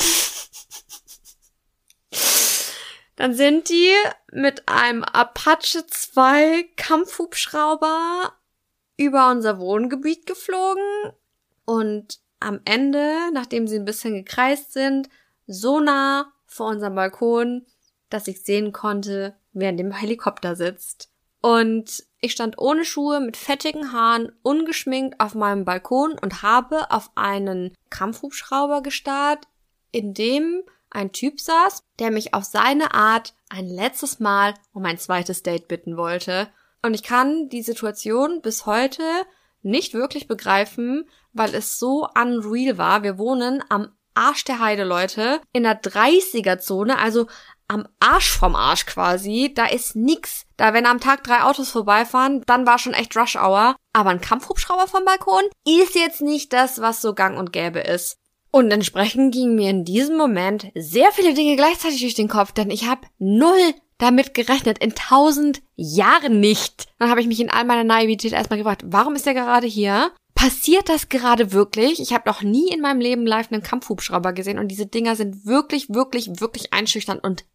Dann sind die mit einem Apache 2 Kampfhubschrauber über unser Wohngebiet geflogen und am Ende, nachdem sie ein bisschen gekreist sind, so nah vor unserem Balkon, dass ich sehen konnte, wer in dem Helikopter sitzt. Und ich stand ohne Schuhe, mit fettigen Haaren, ungeschminkt auf meinem Balkon und habe auf einen Kampfhubschrauber gestarrt, in dem ein Typ saß, der mich auf seine Art ein letztes Mal um ein zweites Date bitten wollte. Und ich kann die Situation bis heute nicht wirklich begreifen, weil es so unreal war. Wir wohnen am Arsch der Heide, Leute, in der 30er Zone, also am Arsch vom Arsch quasi. Da ist nix. Da, wenn am Tag drei Autos vorbeifahren, dann war schon echt Rush Hour. Aber ein Kampfhubschrauber vom Balkon ist jetzt nicht das, was so gang und gäbe ist. Und entsprechend gingen mir in diesem Moment sehr viele Dinge gleichzeitig durch den Kopf, denn ich habe null damit gerechnet, in tausend Jahren nicht. Dann habe ich mich in all meiner Naivität erstmal gefragt, warum ist er gerade hier? Passiert das gerade wirklich? Ich habe noch nie in meinem Leben live einen Kampfhubschrauber gesehen und diese Dinger sind wirklich, wirklich, wirklich einschüchternd und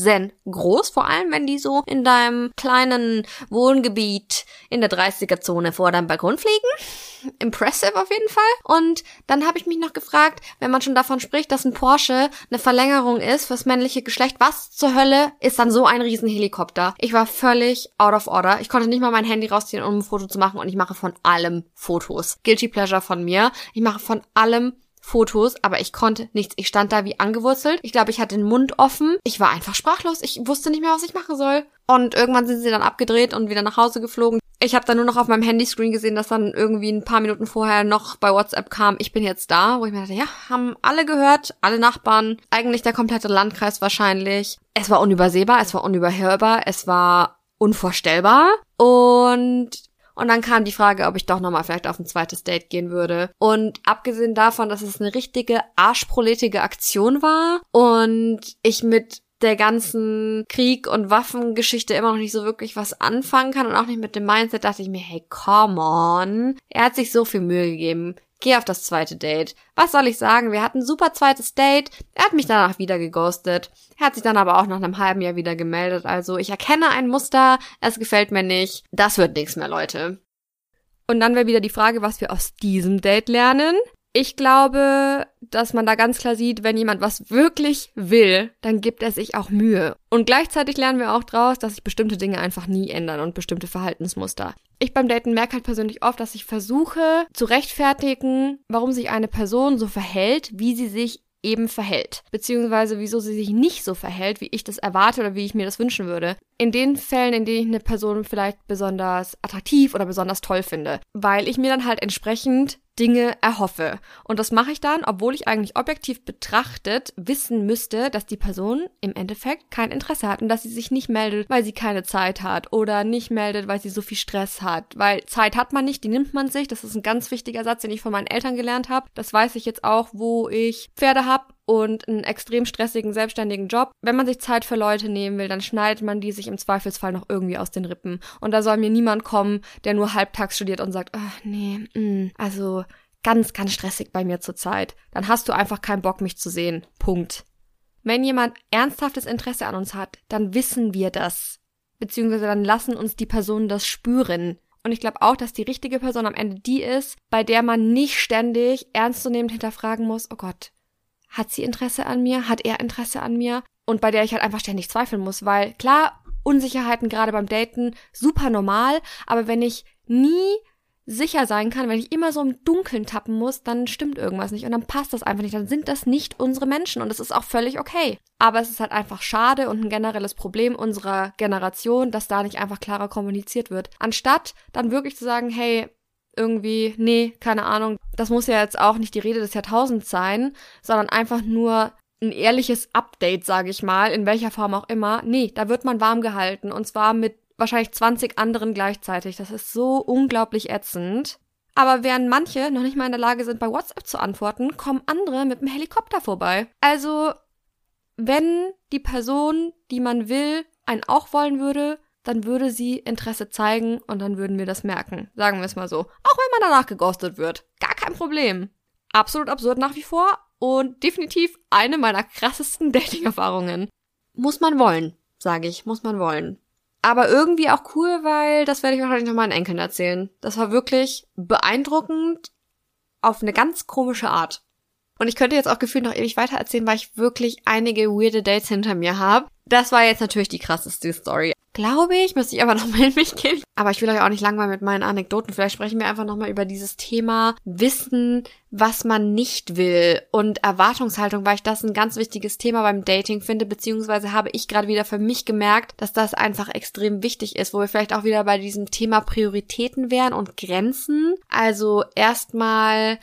riesengroß. Vor allem, wenn die so in deinem kleinen Wohngebiet in der 30er-Zone vor deinem Balkon fliegen. Impressive auf jeden Fall. Und dann habe ich mich noch gefragt, wenn man schon davon spricht, dass ein Porsche eine Verlängerung ist fürs männliche Geschlecht, was zur Hölle ist dann so ein Riesenhelikopter? Ich war völlig out of order. Ich konnte nicht mal mein Handy rausziehen, um ein Foto zu machen und ich mache von allem Fotos. Guilty Pleasure von mir. Ich mache von allem Fotos, aber ich konnte nichts. Ich stand da wie angewurzelt. Ich glaube, ich hatte den Mund offen. Ich war einfach sprachlos. Ich wusste nicht mehr, was ich machen soll. Und irgendwann sind sie dann abgedreht und wieder nach Hause geflogen. Ich habe dann nur noch auf meinem Handyscreen gesehen, dass dann irgendwie ein paar Minuten vorher noch bei WhatsApp kam, ich bin jetzt da, wo ich mir dachte, ja, haben alle gehört, alle Nachbarn, eigentlich der komplette Landkreis wahrscheinlich. Es war unübersehbar, es war unüberhörbar, es war unvorstellbar. Und und dann kam die Frage, ob ich doch nochmal vielleicht auf ein zweites Date gehen würde. Und abgesehen davon, dass es eine richtige arschproletige Aktion war und ich mit der ganzen Krieg- und Waffengeschichte immer noch nicht so wirklich was anfangen kann und auch nicht mit dem Mindset, dachte ich mir, hey, come on. Er hat sich so viel Mühe gegeben. Geh auf das zweite Date. Was soll ich sagen? Wir hatten ein super zweites Date. Er hat mich danach wieder geghostet. Er hat sich dann aber auch nach einem halben Jahr wieder gemeldet. Also ich erkenne ein Muster. Es gefällt mir nicht. Das wird nichts mehr, Leute. Und dann wäre wieder die Frage, was wir aus diesem Date lernen. Ich glaube, dass man da ganz klar sieht, wenn jemand was wirklich will, dann gibt er sich auch Mühe. Und gleichzeitig lernen wir auch draus, dass sich bestimmte Dinge einfach nie ändern und bestimmte Verhaltensmuster. Ich beim Daten merke halt persönlich oft, dass ich versuche zu rechtfertigen, warum sich eine Person so verhält, wie sie sich eben verhält, beziehungsweise wieso sie sich nicht so verhält, wie ich das erwarte oder wie ich mir das wünschen würde. In den Fällen, in denen ich eine Person vielleicht besonders attraktiv oder besonders toll finde, weil ich mir dann halt entsprechend Dinge erhoffe. Und das mache ich dann, obwohl ich eigentlich objektiv betrachtet wissen müsste, dass die Person im Endeffekt kein Interesse hat und dass sie sich nicht meldet, weil sie keine Zeit hat oder nicht meldet, weil sie so viel Stress hat. Weil Zeit hat man nicht, die nimmt man sich. Das ist ein ganz wichtiger Satz, den ich von meinen Eltern gelernt habe. Das weiß ich jetzt auch, wo ich Pferde habe und einen extrem stressigen, selbstständigen Job. Wenn man sich Zeit für Leute nehmen will, dann schneidet man die sich im Zweifelsfall noch irgendwie aus den Rippen. Und da soll mir niemand kommen, der nur halbtags studiert und sagt, ach nee, mh, mm, also ganz, ganz stressig bei mir zurzeit. Dann hast du einfach keinen Bock, mich zu sehen. Punkt. Wenn jemand ernsthaftes Interesse an uns hat, dann wissen wir das. Beziehungsweise dann lassen uns die Personen das spüren. Und ich glaube auch, dass die richtige Person am Ende die ist, bei der man nicht ständig ernstzunehmend hinterfragen muss, oh Gott, hat sie Interesse an mir? Hat er Interesse an mir? Und bei der ich halt einfach ständig zweifeln muss, weil klar, Unsicherheiten gerade beim Daten super normal, aber wenn ich nie sicher sein kann, wenn ich immer so im Dunkeln tappen muss, dann stimmt irgendwas nicht und dann passt das einfach nicht, dann sind das nicht unsere Menschen und das ist auch völlig okay. Aber es ist halt einfach schade und ein generelles Problem unserer Generation, dass da nicht einfach klarer kommuniziert wird. Anstatt dann wirklich zu sagen, hey, irgendwie, nee, keine Ahnung, das muss ja jetzt auch nicht die Rede des Jahrtausends sein, sondern einfach nur ein ehrliches Update, sage ich mal, in welcher Form auch immer. Nee, da wird man warm gehalten und zwar mit wahrscheinlich 20 anderen gleichzeitig. Das ist so unglaublich ätzend. Aber während manche noch nicht mal in der Lage sind, bei WhatsApp zu antworten, kommen andere mit dem Helikopter vorbei. Also, wenn die Person, die man will, einen auch wollen würde, dann würde sie Interesse zeigen und dann würden wir das merken. Sagen wir es mal so. Auch wenn man danach geghostet wird. Gar kein Problem. Absolut absurd nach wie vor und definitiv eine meiner krassesten Dating-Erfahrungen. Muss man wollen, sage ich, muss man wollen. Aber irgendwie auch cool, weil das werde ich wahrscheinlich noch meinen Enkeln erzählen. Das war wirklich beeindruckend auf eine ganz komische Art. Und ich könnte jetzt auch gefühlt noch ewig weiter erzählen, weil ich wirklich einige weirde Dates hinter mir habe. Das war jetzt natürlich die krasseste Story. Glaube ich, müsste ich aber nochmal in mich gehen. Aber ich will euch auch nicht langweilen mit meinen Anekdoten. Vielleicht sprechen wir einfach nochmal über dieses Thema Wissen, was man nicht will und Erwartungshaltung, weil ich das ein ganz wichtiges Thema beim Dating finde, beziehungsweise habe ich gerade wieder für mich gemerkt, dass das einfach extrem wichtig ist, wo wir vielleicht auch wieder bei diesem Thema Prioritäten wären und Grenzen. Also erstmal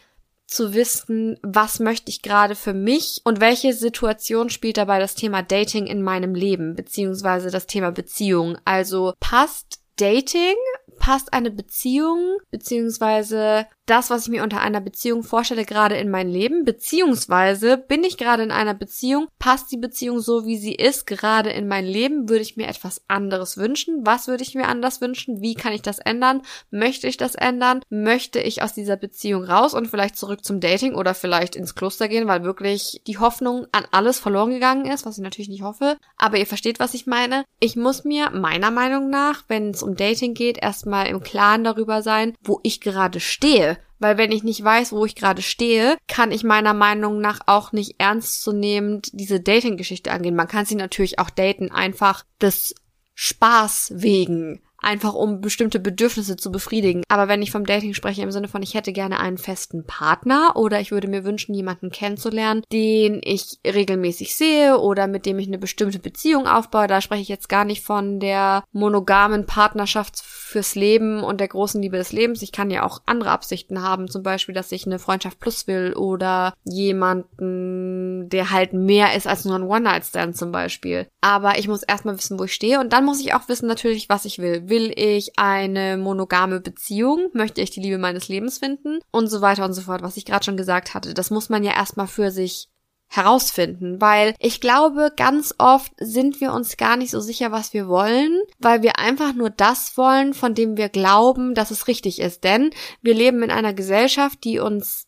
zu wissen, was möchte ich gerade für mich und welche Situation spielt dabei das Thema Dating in meinem Leben, beziehungsweise das Thema Beziehung. Also passt Dating passt eine Beziehung beziehungsweise das, was ich mir unter einer Beziehung vorstelle, gerade in mein Leben, beziehungsweise bin ich gerade in einer Beziehung, passt die Beziehung so, wie sie ist, gerade in mein Leben, würde ich mir etwas anderes wünschen, was würde ich mir anders wünschen, wie kann ich das ändern, möchte ich das ändern, möchte ich aus dieser Beziehung raus und vielleicht zurück zum Dating oder vielleicht ins Kloster gehen, weil wirklich die Hoffnung an alles verloren gegangen ist, was ich natürlich nicht hoffe, aber ihr versteht, was ich meine. Ich muss mir meiner Meinung nach, wenn es um Dating geht, erstmal im Klaren darüber sein, wo ich gerade stehe weil wenn ich nicht weiß, wo ich gerade stehe, kann ich meiner Meinung nach auch nicht ernstzunehmend diese Dating-Geschichte angehen. Man kann sie natürlich auch daten, einfach des Spaß wegen einfach um bestimmte Bedürfnisse zu befriedigen. Aber wenn ich vom Dating spreche im Sinne von, ich hätte gerne einen festen Partner oder ich würde mir wünschen, jemanden kennenzulernen, den ich regelmäßig sehe oder mit dem ich eine bestimmte Beziehung aufbaue, da spreche ich jetzt gar nicht von der monogamen Partnerschaft fürs Leben und der großen Liebe des Lebens. Ich kann ja auch andere Absichten haben, zum Beispiel, dass ich eine Freundschaft plus will oder jemanden, der halt mehr ist als nur ein One-Night-Stand zum Beispiel. Aber ich muss erstmal wissen, wo ich stehe und dann muss ich auch wissen natürlich, was ich will. Will ich eine monogame Beziehung? Möchte ich die Liebe meines Lebens finden? Und so weiter und so fort, was ich gerade schon gesagt hatte. Das muss man ja erstmal für sich herausfinden, weil ich glaube, ganz oft sind wir uns gar nicht so sicher, was wir wollen, weil wir einfach nur das wollen, von dem wir glauben, dass es richtig ist. Denn wir leben in einer Gesellschaft, die uns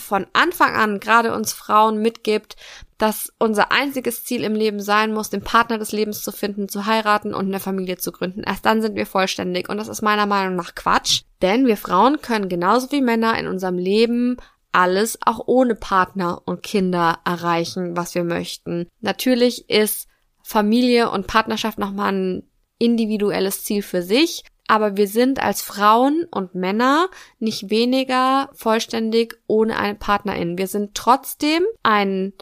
von Anfang an, gerade uns Frauen, mitgibt, dass unser einziges Ziel im Leben sein muss, den Partner des Lebens zu finden, zu heiraten und eine Familie zu gründen. Erst dann sind wir vollständig. Und das ist meiner Meinung nach Quatsch. Denn wir Frauen können genauso wie Männer in unserem Leben alles auch ohne Partner und Kinder erreichen, was wir möchten. Natürlich ist Familie und Partnerschaft nochmal ein individuelles Ziel für sich, aber wir sind als Frauen und Männer nicht weniger vollständig ohne eine Partnerin. Wir sind trotzdem ein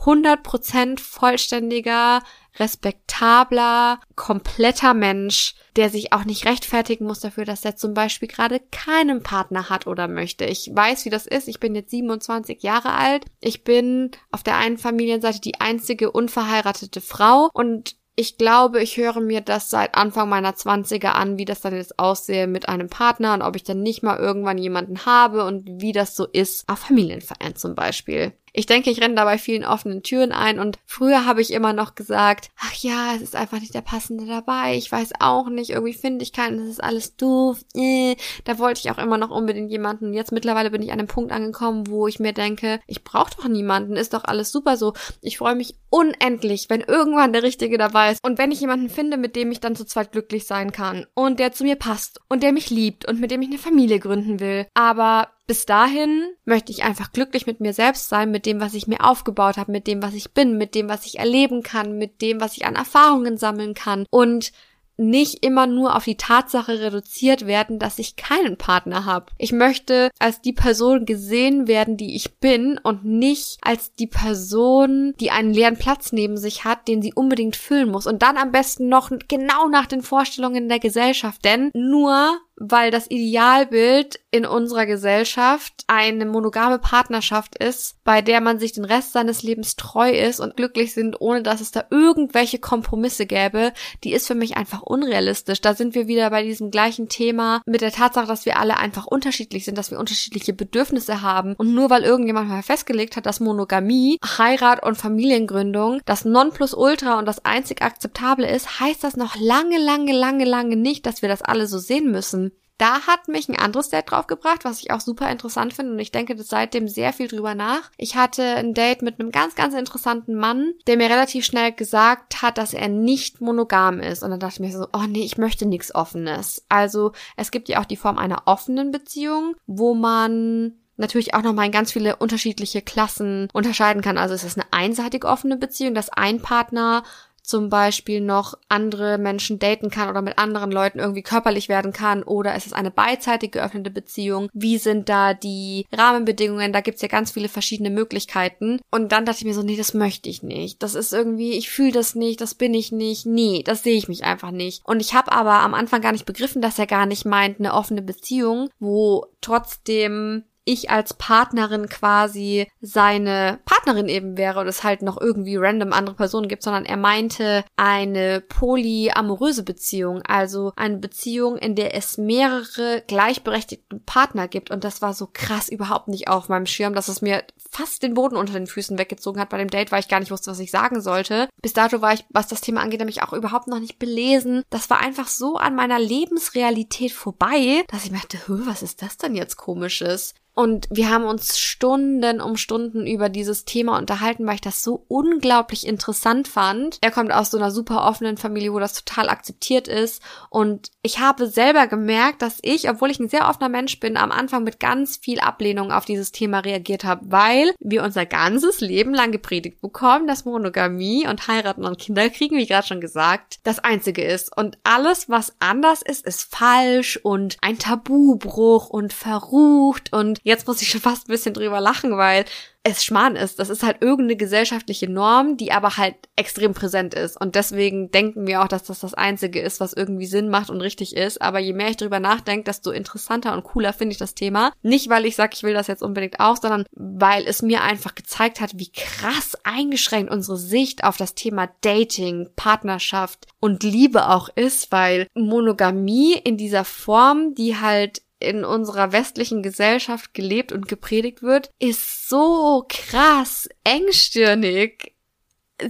100% vollständiger, respektabler, kompletter Mensch, der sich auch nicht rechtfertigen muss dafür, dass er zum Beispiel gerade keinen Partner hat oder möchte. Ich weiß, wie das ist. Ich bin jetzt 27 Jahre alt. Ich bin auf der einen Familienseite die einzige unverheiratete Frau und ich glaube, ich höre mir das seit Anfang meiner Zwanziger an, wie das dann jetzt aussehe mit einem Partner und ob ich dann nicht mal irgendwann jemanden habe und wie das so ist auf Familienverein zum Beispiel. Ich denke, ich renne dabei vielen offenen Türen ein und früher habe ich immer noch gesagt, ach ja, es ist einfach nicht der passende dabei, ich weiß auch nicht, irgendwie finde ich keinen, das ist alles doof. Äh, da wollte ich auch immer noch unbedingt jemanden. Jetzt mittlerweile bin ich an einem Punkt angekommen, wo ich mir denke, ich brauche doch niemanden, ist doch alles super so. Ich freue mich unendlich, wenn irgendwann der Richtige dabei ist und wenn ich jemanden finde, mit dem ich dann zu zweit glücklich sein kann und der zu mir passt und der mich liebt und mit dem ich eine Familie gründen will. Aber bis dahin möchte ich einfach glücklich mit mir selbst sein, mit dem, was ich mir aufgebaut habe, mit dem, was ich bin, mit dem, was ich erleben kann, mit dem, was ich an Erfahrungen sammeln kann und nicht immer nur auf die Tatsache reduziert werden, dass ich keinen Partner habe. Ich möchte als die Person gesehen werden, die ich bin und nicht als die Person, die einen leeren Platz neben sich hat, den sie unbedingt füllen muss und dann am besten noch genau nach den Vorstellungen der Gesellschaft, denn nur weil das Idealbild in unserer Gesellschaft eine monogame Partnerschaft ist, bei der man sich den Rest seines Lebens treu ist und glücklich sind, ohne dass es da irgendwelche Kompromisse gäbe, die ist für mich einfach unrealistisch. Da sind wir wieder bei diesem gleichen Thema mit der Tatsache, dass wir alle einfach unterschiedlich sind, dass wir unterschiedliche Bedürfnisse haben und nur weil irgendjemand mal festgelegt hat, dass Monogamie, Heirat und Familiengründung das Nonplusultra und das einzig akzeptable ist, heißt das noch lange, lange, lange, lange nicht, dass wir das alle so sehen müssen. Da hat mich ein anderes Date draufgebracht, was ich auch super interessant finde und ich denke seitdem sehr viel drüber nach. Ich hatte ein Date mit einem ganz, ganz interessanten Mann, der mir relativ schnell gesagt hat, dass er nicht monogam ist. Und dann dachte ich mir so, oh nee, ich möchte nichts Offenes. Also es gibt ja auch die Form einer offenen Beziehung, wo man natürlich auch nochmal in ganz viele unterschiedliche Klassen unterscheiden kann. Also es ist eine einseitig offene Beziehung, dass ein Partner zum Beispiel noch andere Menschen daten kann oder mit anderen Leuten irgendwie körperlich werden kann oder ist es eine beidseitig geöffnete Beziehung? Wie sind da die Rahmenbedingungen? Da gibt's ja ganz viele verschiedene Möglichkeiten. Und dann dachte ich mir so, nee, das möchte ich nicht. Das ist irgendwie, ich fühle das nicht, das bin ich nicht. Nee, das sehe ich mich einfach nicht. Und ich habe aber am Anfang gar nicht begriffen, dass er gar nicht meint, eine offene Beziehung, wo trotzdem ich als Partnerin quasi seine Partnerin eben wäre und es halt noch irgendwie random andere Personen gibt, sondern er meinte eine polyamoröse Beziehung, also eine Beziehung, in der es mehrere gleichberechtigte Partner gibt und das war so krass überhaupt nicht auf meinem Schirm, dass es mir fast den Boden unter den Füßen weggezogen hat bei dem Date, weil ich gar nicht wusste, was ich sagen sollte. Bis dato war ich, was das Thema angeht, nämlich auch überhaupt noch nicht belesen. Das war einfach so an meiner Lebensrealität vorbei, dass ich mir was ist das denn jetzt komisches? Und wir haben uns Stunden um Stunden über dieses Thema unterhalten, weil ich das so unglaublich interessant fand. Er kommt aus so einer super offenen Familie, wo das total akzeptiert ist. Und ich habe selber gemerkt, dass ich, obwohl ich ein sehr offener Mensch bin, am Anfang mit ganz viel Ablehnung auf dieses Thema reagiert habe, weil wir unser ganzes Leben lang gepredigt bekommen, dass Monogamie und heiraten und Kinder kriegen, wie gerade schon gesagt, das einzige ist. Und alles, was anders ist, ist falsch und ein Tabubruch und verrucht und jetzt muss ich schon fast ein bisschen drüber lachen, weil es Schmarrn ist. Das ist halt irgendeine gesellschaftliche Norm, die aber halt extrem präsent ist. Und deswegen denken wir auch, dass das das Einzige ist, was irgendwie Sinn macht und richtig ist. Aber je mehr ich drüber nachdenke, desto interessanter und cooler finde ich das Thema. Nicht, weil ich sage, ich will das jetzt unbedingt auch, sondern weil es mir einfach gezeigt hat, wie krass eingeschränkt unsere Sicht auf das Thema Dating, Partnerschaft und Liebe auch ist, weil Monogamie in dieser Form, die halt in unserer westlichen Gesellschaft gelebt und gepredigt wird, ist so krass engstirnig.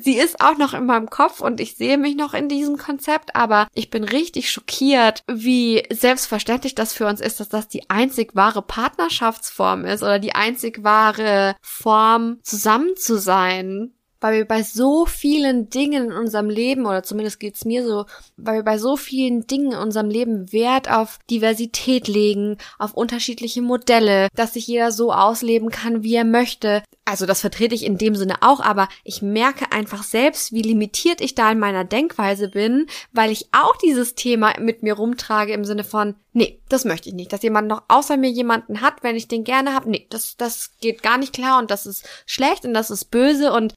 Sie ist auch noch in meinem Kopf und ich sehe mich noch in diesem Konzept, aber ich bin richtig schockiert, wie selbstverständlich das für uns ist, dass das die einzig wahre Partnerschaftsform ist oder die einzig wahre Form zusammen zu sein weil wir bei so vielen Dingen in unserem Leben, oder zumindest geht's mir so, weil wir bei so vielen Dingen in unserem Leben Wert auf Diversität legen, auf unterschiedliche Modelle, dass sich jeder so ausleben kann, wie er möchte. Also das vertrete ich in dem Sinne auch, aber ich merke einfach selbst, wie limitiert ich da in meiner Denkweise bin, weil ich auch dieses Thema mit mir rumtrage im Sinne von, nee, das möchte ich nicht, dass jemand noch außer mir jemanden hat, wenn ich den gerne habe. Nee, das, das geht gar nicht klar und das ist schlecht und das ist böse und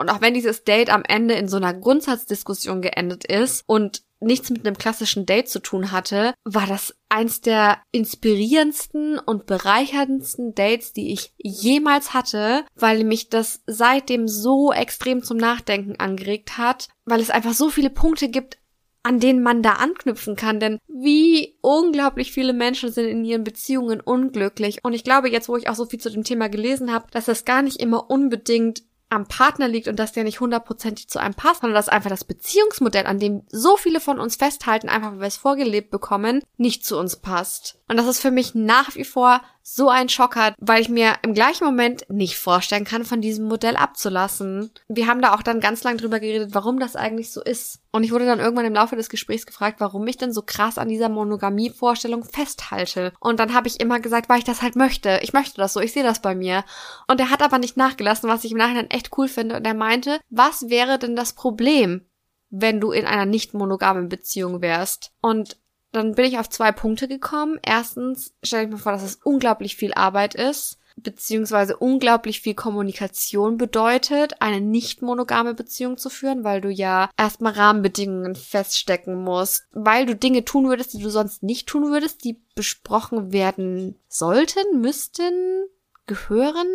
und auch wenn dieses Date am Ende in so einer Grundsatzdiskussion geendet ist und nichts mit einem klassischen Date zu tun hatte, war das eins der inspirierendsten und bereicherndsten Dates, die ich jemals hatte, weil mich das seitdem so extrem zum Nachdenken angeregt hat, weil es einfach so viele Punkte gibt, an denen man da anknüpfen kann, denn wie unglaublich viele Menschen sind in ihren Beziehungen unglücklich. Und ich glaube, jetzt, wo ich auch so viel zu dem Thema gelesen habe, dass das gar nicht immer unbedingt am Partner liegt und dass der nicht hundertprozentig zu einem passt, sondern dass einfach das Beziehungsmodell, an dem so viele von uns festhalten, einfach weil wir es vorgelebt bekommen, nicht zu uns passt. Und das ist für mich nach wie vor so ein Schock hat, weil ich mir im gleichen Moment nicht vorstellen kann, von diesem Modell abzulassen. Wir haben da auch dann ganz lang drüber geredet, warum das eigentlich so ist. Und ich wurde dann irgendwann im Laufe des Gesprächs gefragt, warum ich denn so krass an dieser Monogamie-Vorstellung festhalte. Und dann habe ich immer gesagt, weil ich das halt möchte. Ich möchte das so, ich sehe das bei mir. Und er hat aber nicht nachgelassen, was ich im Nachhinein echt cool finde. Und er meinte, was wäre denn das Problem? wenn du in einer nicht monogamen Beziehung wärst. Und dann bin ich auf zwei Punkte gekommen. Erstens stelle ich mir vor, dass es unglaublich viel Arbeit ist, beziehungsweise unglaublich viel Kommunikation bedeutet, eine nicht monogame Beziehung zu führen, weil du ja erstmal Rahmenbedingungen feststecken musst, weil du Dinge tun würdest, die du sonst nicht tun würdest, die besprochen werden sollten, müssten, gehören,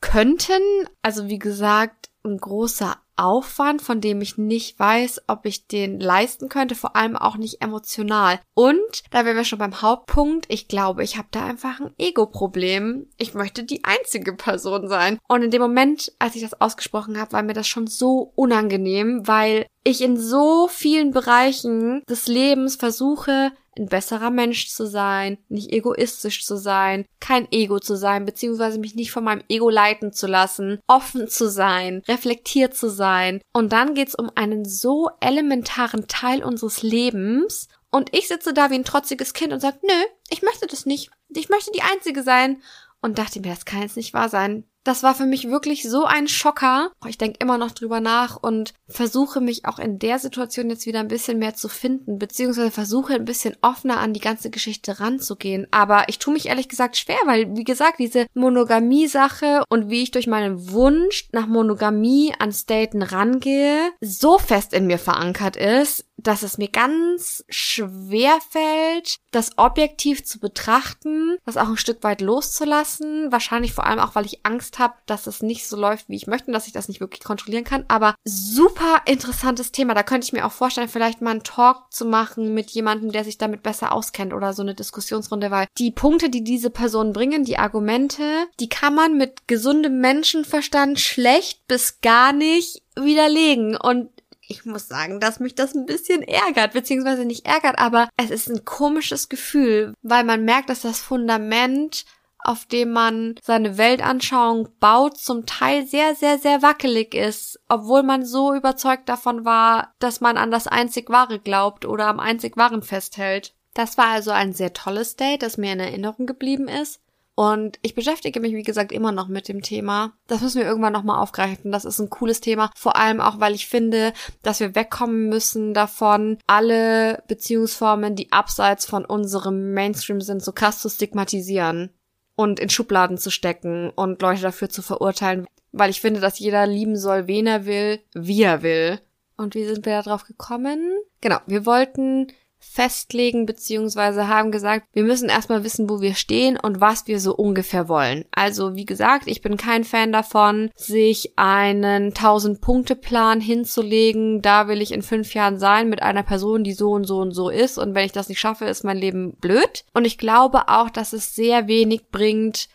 könnten. Also wie gesagt, ein großer Aufwand, von dem ich nicht weiß, ob ich den leisten könnte, vor allem auch nicht emotional. Und da wären wir schon beim Hauptpunkt, ich glaube, ich habe da einfach ein Ego-Problem. Ich möchte die einzige Person sein. Und in dem Moment, als ich das ausgesprochen habe, war mir das schon so unangenehm, weil ich in so vielen Bereichen des Lebens versuche, ein besserer Mensch zu sein, nicht egoistisch zu sein, kein Ego zu sein, beziehungsweise mich nicht von meinem Ego leiten zu lassen, offen zu sein, reflektiert zu sein. Und dann geht's um einen so elementaren Teil unseres Lebens. Und ich sitze da wie ein trotziges Kind und sage, nö, ich möchte das nicht. Ich möchte die Einzige sein. Und dachte mir, das kann jetzt nicht wahr sein. Das war für mich wirklich so ein Schocker. Ich denke immer noch drüber nach und versuche mich auch in der Situation jetzt wieder ein bisschen mehr zu finden, beziehungsweise versuche ein bisschen offener an die ganze Geschichte ranzugehen. Aber ich tue mich ehrlich gesagt schwer, weil, wie gesagt, diese Monogamie-Sache und wie ich durch meinen Wunsch nach Monogamie ans Daten rangehe, so fest in mir verankert ist, dass es mir ganz schwer fällt, das objektiv zu betrachten, das auch ein Stück weit loszulassen. Wahrscheinlich vor allem auch, weil ich Angst habe, dass es nicht so läuft, wie ich möchte und dass ich das nicht wirklich kontrollieren kann. Aber super interessantes Thema. Da könnte ich mir auch vorstellen, vielleicht mal einen Talk zu machen mit jemandem, der sich damit besser auskennt oder so eine Diskussionsrunde, weil die Punkte, die diese Personen bringen, die Argumente, die kann man mit gesundem Menschenverstand schlecht bis gar nicht widerlegen. Und ich muss sagen, dass mich das ein bisschen ärgert, beziehungsweise nicht ärgert, aber es ist ein komisches Gefühl, weil man merkt, dass das Fundament auf dem man seine Weltanschauung baut, zum Teil sehr, sehr, sehr wackelig ist, obwohl man so überzeugt davon war, dass man an das einzig Wahre glaubt oder am einzig Wahren festhält. Das war also ein sehr tolles Date, das mir in Erinnerung geblieben ist. Und ich beschäftige mich, wie gesagt, immer noch mit dem Thema. Das müssen wir irgendwann nochmal aufgreifen. Das ist ein cooles Thema. Vor allem auch, weil ich finde, dass wir wegkommen müssen davon, alle Beziehungsformen, die abseits von unserem Mainstream sind, so krass zu stigmatisieren und in Schubladen zu stecken und Leute dafür zu verurteilen. Weil ich finde, dass jeder lieben soll, wen er will, wie er will. Und wie sind wir da drauf gekommen? Genau, wir wollten festlegen, beziehungsweise haben gesagt, wir müssen erstmal wissen, wo wir stehen und was wir so ungefähr wollen. Also, wie gesagt, ich bin kein Fan davon, sich einen 1000-Punkte-Plan hinzulegen. Da will ich in fünf Jahren sein mit einer Person, die so und so und so ist. Und wenn ich das nicht schaffe, ist mein Leben blöd. Und ich glaube auch, dass es sehr wenig bringt,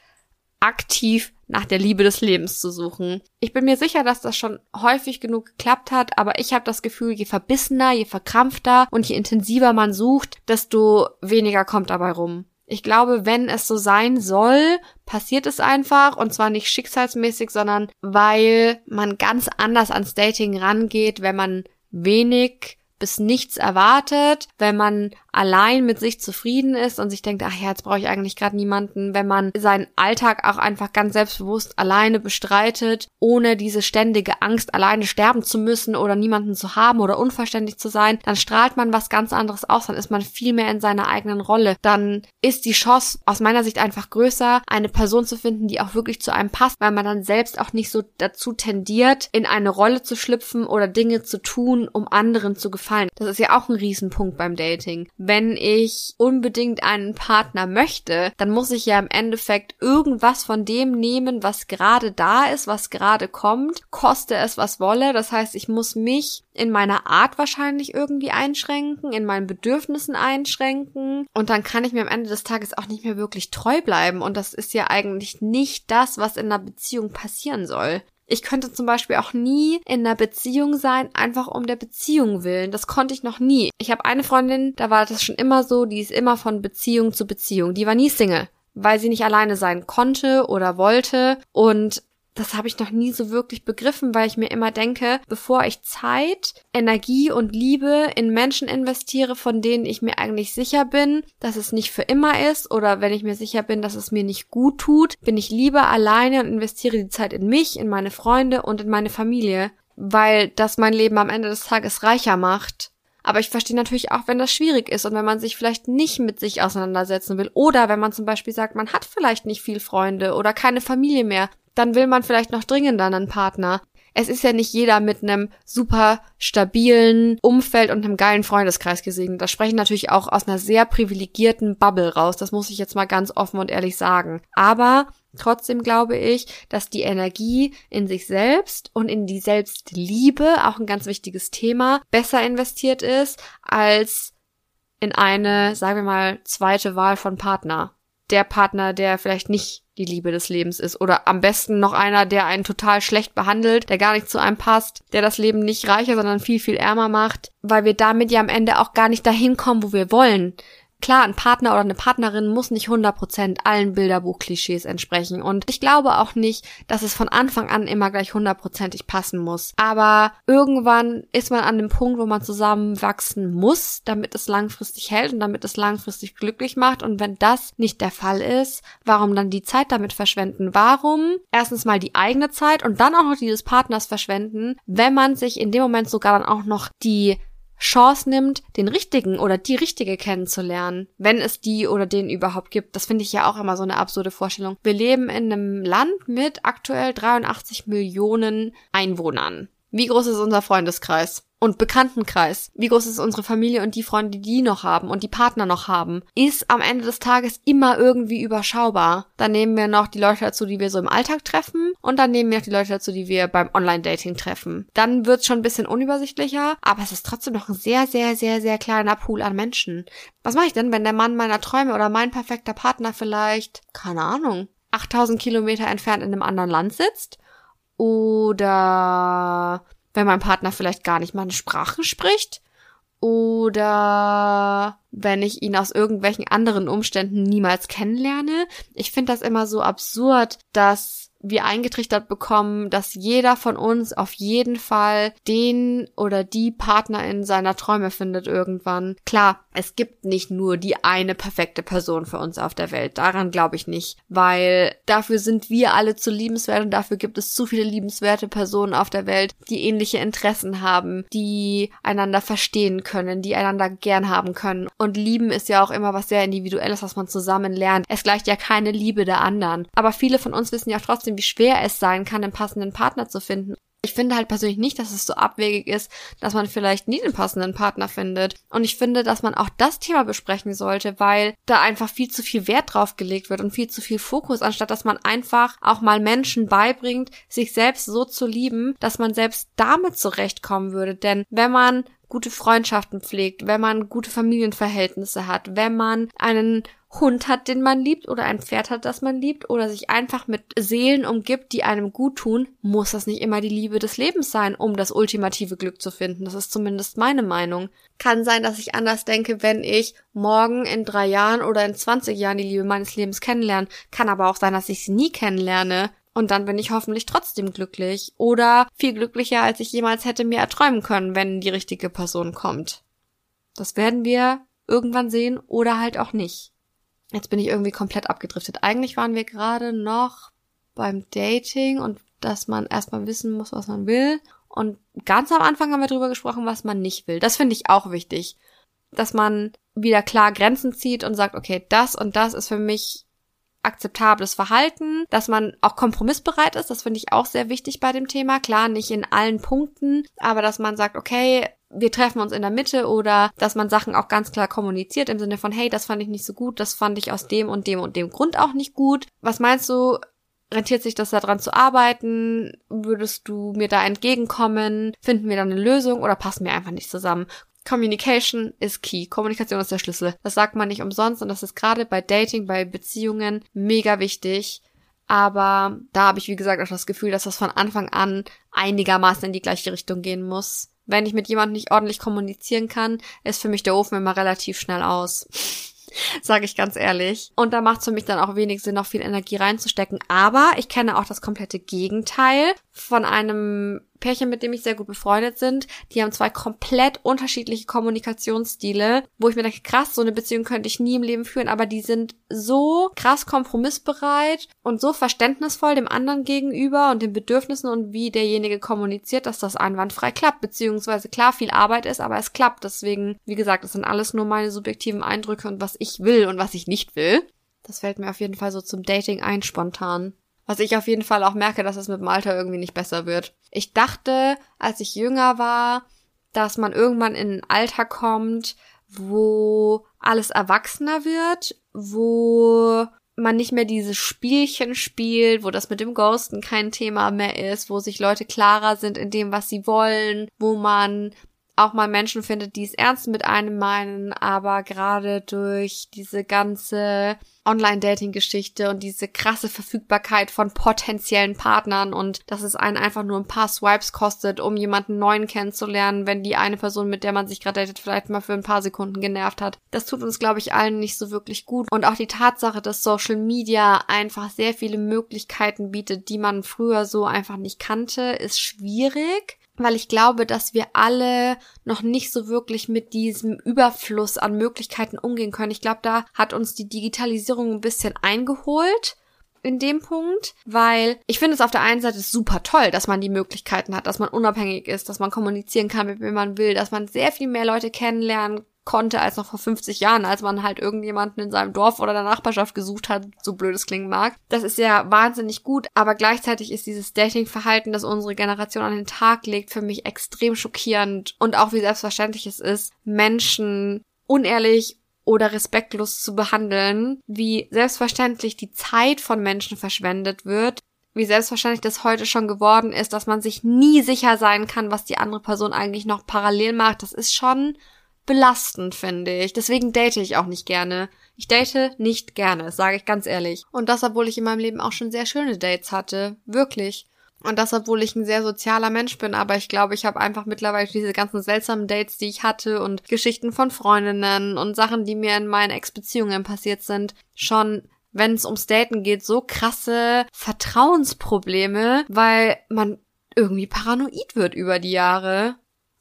aktiv nach der Liebe des Lebens zu suchen. Ich bin mir sicher, dass das schon häufig genug geklappt hat, aber ich habe das Gefühl, je verbissener, je verkrampfter und je intensiver man sucht, desto weniger kommt dabei rum. Ich glaube, wenn es so sein soll, passiert es einfach und zwar nicht schicksalsmäßig, sondern weil man ganz anders ans Dating rangeht, wenn man wenig bis nichts erwartet, wenn man allein mit sich zufrieden ist und sich denkt, ach ja, jetzt brauche ich eigentlich gerade niemanden, wenn man seinen Alltag auch einfach ganz selbstbewusst alleine bestreitet, ohne diese ständige Angst, alleine sterben zu müssen oder niemanden zu haben oder unverständlich zu sein, dann strahlt man was ganz anderes aus, dann ist man viel mehr in seiner eigenen Rolle. Dann ist die Chance aus meiner Sicht einfach größer, eine Person zu finden, die auch wirklich zu einem passt, weil man dann selbst auch nicht so dazu tendiert, in eine Rolle zu schlüpfen oder Dinge zu tun, um anderen zu gefallen. Das ist ja auch ein Riesenpunkt beim Dating wenn ich unbedingt einen Partner möchte, dann muss ich ja im Endeffekt irgendwas von dem nehmen, was gerade da ist, was gerade kommt, koste es was wolle. Das heißt, ich muss mich in meiner Art wahrscheinlich irgendwie einschränken, in meinen Bedürfnissen einschränken und dann kann ich mir am Ende des Tages auch nicht mehr wirklich treu bleiben und das ist ja eigentlich nicht das, was in einer Beziehung passieren soll. Ich könnte zum Beispiel auch nie in einer Beziehung sein, einfach um der Beziehung willen. Das konnte ich noch nie. Ich habe eine Freundin, da war das schon immer so, die ist immer von Beziehung zu Beziehung. Die war nie Single weil sie nicht alleine sein konnte oder wollte. Und das habe ich noch nie so wirklich begriffen, weil ich mir immer denke, bevor ich Zeit, Energie und Liebe in Menschen investiere, von denen ich mir eigentlich sicher bin, dass es nicht für immer ist oder wenn ich mir sicher bin, dass es mir nicht gut tut, bin ich lieber alleine und investiere die Zeit in mich, in meine Freunde und in meine Familie, weil das mein Leben am Ende des Tages reicher macht. Aber ich verstehe natürlich auch, wenn das schwierig ist und wenn man sich vielleicht nicht mit sich auseinandersetzen will oder wenn man zum Beispiel sagt, man hat vielleicht nicht viel Freunde oder keine Familie mehr, dann will man vielleicht noch dringender einen Partner es ist ja nicht jeder mit einem super stabilen Umfeld und einem geilen Freundeskreis gesegnet. Das spreche ich natürlich auch aus einer sehr privilegierten Bubble raus. Das muss ich jetzt mal ganz offen und ehrlich sagen. Aber Trotzdem glaube ich, dass die Energie in sich selbst und in die Selbstliebe, auch ein ganz wichtiges Thema, besser investiert ist als in eine, sagen wir mal, zweite Wahl von Partner. Der Partner, der vielleicht nicht die Liebe des Lebens ist. Oder am besten noch einer, der einen total schlecht behandelt, der gar nicht zu einem passt, der das Leben nicht reicher, sondern viel, viel ärmer macht, weil wir damit ja am Ende auch gar nicht dahin kommen, wo wir wollen. Klar, ein Partner oder eine Partnerin muss nicht 100% allen Bilderbuch-Klischees entsprechen. Und ich glaube auch nicht, dass es von Anfang an immer gleich hundertprozentig passen muss. Aber irgendwann ist man an dem Punkt, wo man zusammenwachsen muss, damit es langfristig hält und damit es langfristig glücklich macht. Und wenn das nicht der Fall ist, warum dann die Zeit damit verschwenden? Warum erstens mal die eigene Zeit und dann auch noch die des Partners verschwenden, wenn man sich in dem Moment sogar dann auch noch die Chance nimmt, den richtigen oder die richtige kennenzulernen, wenn es die oder den überhaupt gibt. Das finde ich ja auch immer so eine absurde Vorstellung. Wir leben in einem Land mit aktuell 83 Millionen Einwohnern. Wie groß ist unser Freundeskreis? Und Bekanntenkreis, wie groß ist unsere Familie und die Freunde, die die noch haben und die Partner noch haben, ist am Ende des Tages immer irgendwie überschaubar. Dann nehmen wir noch die Leute dazu, die wir so im Alltag treffen und dann nehmen wir noch die Leute dazu, die wir beim Online-Dating treffen. Dann wird's schon ein bisschen unübersichtlicher, aber es ist trotzdem noch ein sehr, sehr, sehr, sehr kleiner Pool an Menschen. Was mache ich denn, wenn der Mann meiner Träume oder mein perfekter Partner vielleicht, keine Ahnung, 8000 Kilometer entfernt in einem anderen Land sitzt? Oder wenn mein Partner vielleicht gar nicht meine Sprache spricht oder wenn ich ihn aus irgendwelchen anderen Umständen niemals kennenlerne. Ich finde das immer so absurd, dass wir eingetrichtert bekommen, dass jeder von uns auf jeden Fall den oder die Partnerin seiner Träume findet irgendwann. Klar, es gibt nicht nur die eine perfekte Person für uns auf der Welt. Daran glaube ich nicht, weil dafür sind wir alle zu liebenswert und dafür gibt es zu viele liebenswerte Personen auf der Welt, die ähnliche Interessen haben, die einander verstehen können, die einander gern haben können. Und lieben ist ja auch immer was sehr individuelles, was man zusammen lernt. Es gleicht ja keine Liebe der anderen. Aber viele von uns wissen ja trotzdem, wie schwer es sein kann, einen passenden Partner zu finden. Ich finde halt persönlich nicht, dass es so abwegig ist, dass man vielleicht nie den passenden Partner findet. Und ich finde, dass man auch das Thema besprechen sollte, weil da einfach viel zu viel Wert drauf gelegt wird und viel zu viel Fokus, anstatt dass man einfach auch mal Menschen beibringt, sich selbst so zu lieben, dass man selbst damit zurechtkommen würde. Denn wenn man gute Freundschaften pflegt, wenn man gute Familienverhältnisse hat, wenn man einen Hund hat, den man liebt, oder ein Pferd hat, das man liebt, oder sich einfach mit Seelen umgibt, die einem gut tun, muss das nicht immer die Liebe des Lebens sein, um das ultimative Glück zu finden. Das ist zumindest meine Meinung. Kann sein, dass ich anders denke, wenn ich morgen in drei Jahren oder in 20 Jahren die Liebe meines Lebens kennenlerne. Kann aber auch sein, dass ich sie nie kennenlerne. Und dann bin ich hoffentlich trotzdem glücklich. Oder viel glücklicher, als ich jemals hätte mir erträumen können, wenn die richtige Person kommt. Das werden wir irgendwann sehen oder halt auch nicht. Jetzt bin ich irgendwie komplett abgedriftet. Eigentlich waren wir gerade noch beim Dating und dass man erstmal wissen muss, was man will. Und ganz am Anfang haben wir drüber gesprochen, was man nicht will. Das finde ich auch wichtig. Dass man wieder klar Grenzen zieht und sagt, okay, das und das ist für mich akzeptables Verhalten, dass man auch kompromissbereit ist, das finde ich auch sehr wichtig bei dem Thema. Klar, nicht in allen Punkten, aber dass man sagt, okay, wir treffen uns in der Mitte oder dass man Sachen auch ganz klar kommuniziert im Sinne von, hey, das fand ich nicht so gut, das fand ich aus dem und dem und dem Grund auch nicht gut. Was meinst du, rentiert sich das daran zu arbeiten? Würdest du mir da entgegenkommen? Finden wir da eine Lösung oder passen wir einfach nicht zusammen? Communication is key. Kommunikation ist der Schlüssel. Das sagt man nicht umsonst und das ist gerade bei Dating, bei Beziehungen mega wichtig. Aber da habe ich, wie gesagt, auch das Gefühl, dass das von Anfang an einigermaßen in die gleiche Richtung gehen muss. Wenn ich mit jemandem nicht ordentlich kommunizieren kann, ist für mich der Ofen immer relativ schnell aus. Sage ich ganz ehrlich. Und da macht es für mich dann auch wenig Sinn, noch viel Energie reinzustecken. Aber ich kenne auch das komplette Gegenteil von einem Pärchen, mit dem ich sehr gut befreundet sind, die haben zwei komplett unterschiedliche Kommunikationsstile, wo ich mir denke, krass, so eine Beziehung könnte ich nie im Leben führen, aber die sind so krass kompromissbereit und so verständnisvoll dem anderen gegenüber und den Bedürfnissen und wie derjenige kommuniziert, dass das einwandfrei klappt, beziehungsweise klar viel Arbeit ist, aber es klappt. Deswegen, wie gesagt, das sind alles nur meine subjektiven Eindrücke und was ich will und was ich nicht will. Das fällt mir auf jeden Fall so zum Dating ein spontan. Was ich auf jeden Fall auch merke, dass es mit dem Alter irgendwie nicht besser wird. Ich dachte, als ich jünger war, dass man irgendwann in ein Alter kommt, wo alles erwachsener wird, wo man nicht mehr diese Spielchen spielt, wo das mit dem Ghosten kein Thema mehr ist, wo sich Leute klarer sind in dem, was sie wollen, wo man auch mal Menschen findet, die es ernst mit einem meinen, aber gerade durch diese ganze Online-Dating-Geschichte und diese krasse Verfügbarkeit von potenziellen Partnern und dass es einen einfach nur ein paar Swipes kostet, um jemanden neuen kennenzulernen, wenn die eine Person, mit der man sich gerade datet, vielleicht mal für ein paar Sekunden genervt hat. Das tut uns, glaube ich, allen nicht so wirklich gut. Und auch die Tatsache, dass Social Media einfach sehr viele Möglichkeiten bietet, die man früher so einfach nicht kannte, ist schwierig weil ich glaube, dass wir alle noch nicht so wirklich mit diesem Überfluss an Möglichkeiten umgehen können. Ich glaube, da hat uns die Digitalisierung ein bisschen eingeholt in dem Punkt, weil ich finde es auf der einen Seite super toll, dass man die Möglichkeiten hat, dass man unabhängig ist, dass man kommunizieren kann, mit wem man will, dass man sehr viel mehr Leute kennenlernen konnte als noch vor 50 Jahren, als man halt irgendjemanden in seinem Dorf oder der Nachbarschaft gesucht hat, so blöd es klingen mag. Das ist ja wahnsinnig gut, aber gleichzeitig ist dieses Dating-Verhalten, das unsere Generation an den Tag legt, für mich extrem schockierend und auch wie selbstverständlich es ist, Menschen unehrlich oder respektlos zu behandeln, wie selbstverständlich die Zeit von Menschen verschwendet wird, wie selbstverständlich das heute schon geworden ist, dass man sich nie sicher sein kann, was die andere Person eigentlich noch parallel macht. Das ist schon belastend, finde ich. Deswegen date ich auch nicht gerne. Ich date nicht gerne, sage ich ganz ehrlich. Und das, obwohl ich in meinem Leben auch schon sehr schöne Dates hatte. Wirklich. Und das, obwohl ich ein sehr sozialer Mensch bin, aber ich glaube, ich habe einfach mittlerweile diese ganzen seltsamen Dates, die ich hatte und Geschichten von Freundinnen und Sachen, die mir in meinen Ex-Beziehungen passiert sind, schon wenn es ums Daten geht, so krasse Vertrauensprobleme, weil man irgendwie paranoid wird über die Jahre.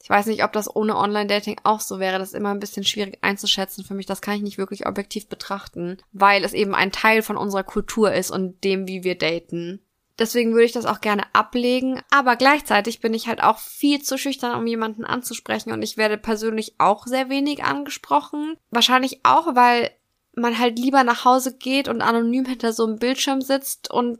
Ich weiß nicht, ob das ohne Online-Dating auch so wäre. Das ist immer ein bisschen schwierig einzuschätzen für mich. Das kann ich nicht wirklich objektiv betrachten, weil es eben ein Teil von unserer Kultur ist und dem, wie wir daten. Deswegen würde ich das auch gerne ablegen. Aber gleichzeitig bin ich halt auch viel zu schüchtern, um jemanden anzusprechen. Und ich werde persönlich auch sehr wenig angesprochen. Wahrscheinlich auch, weil man halt lieber nach Hause geht und anonym hinter so einem Bildschirm sitzt und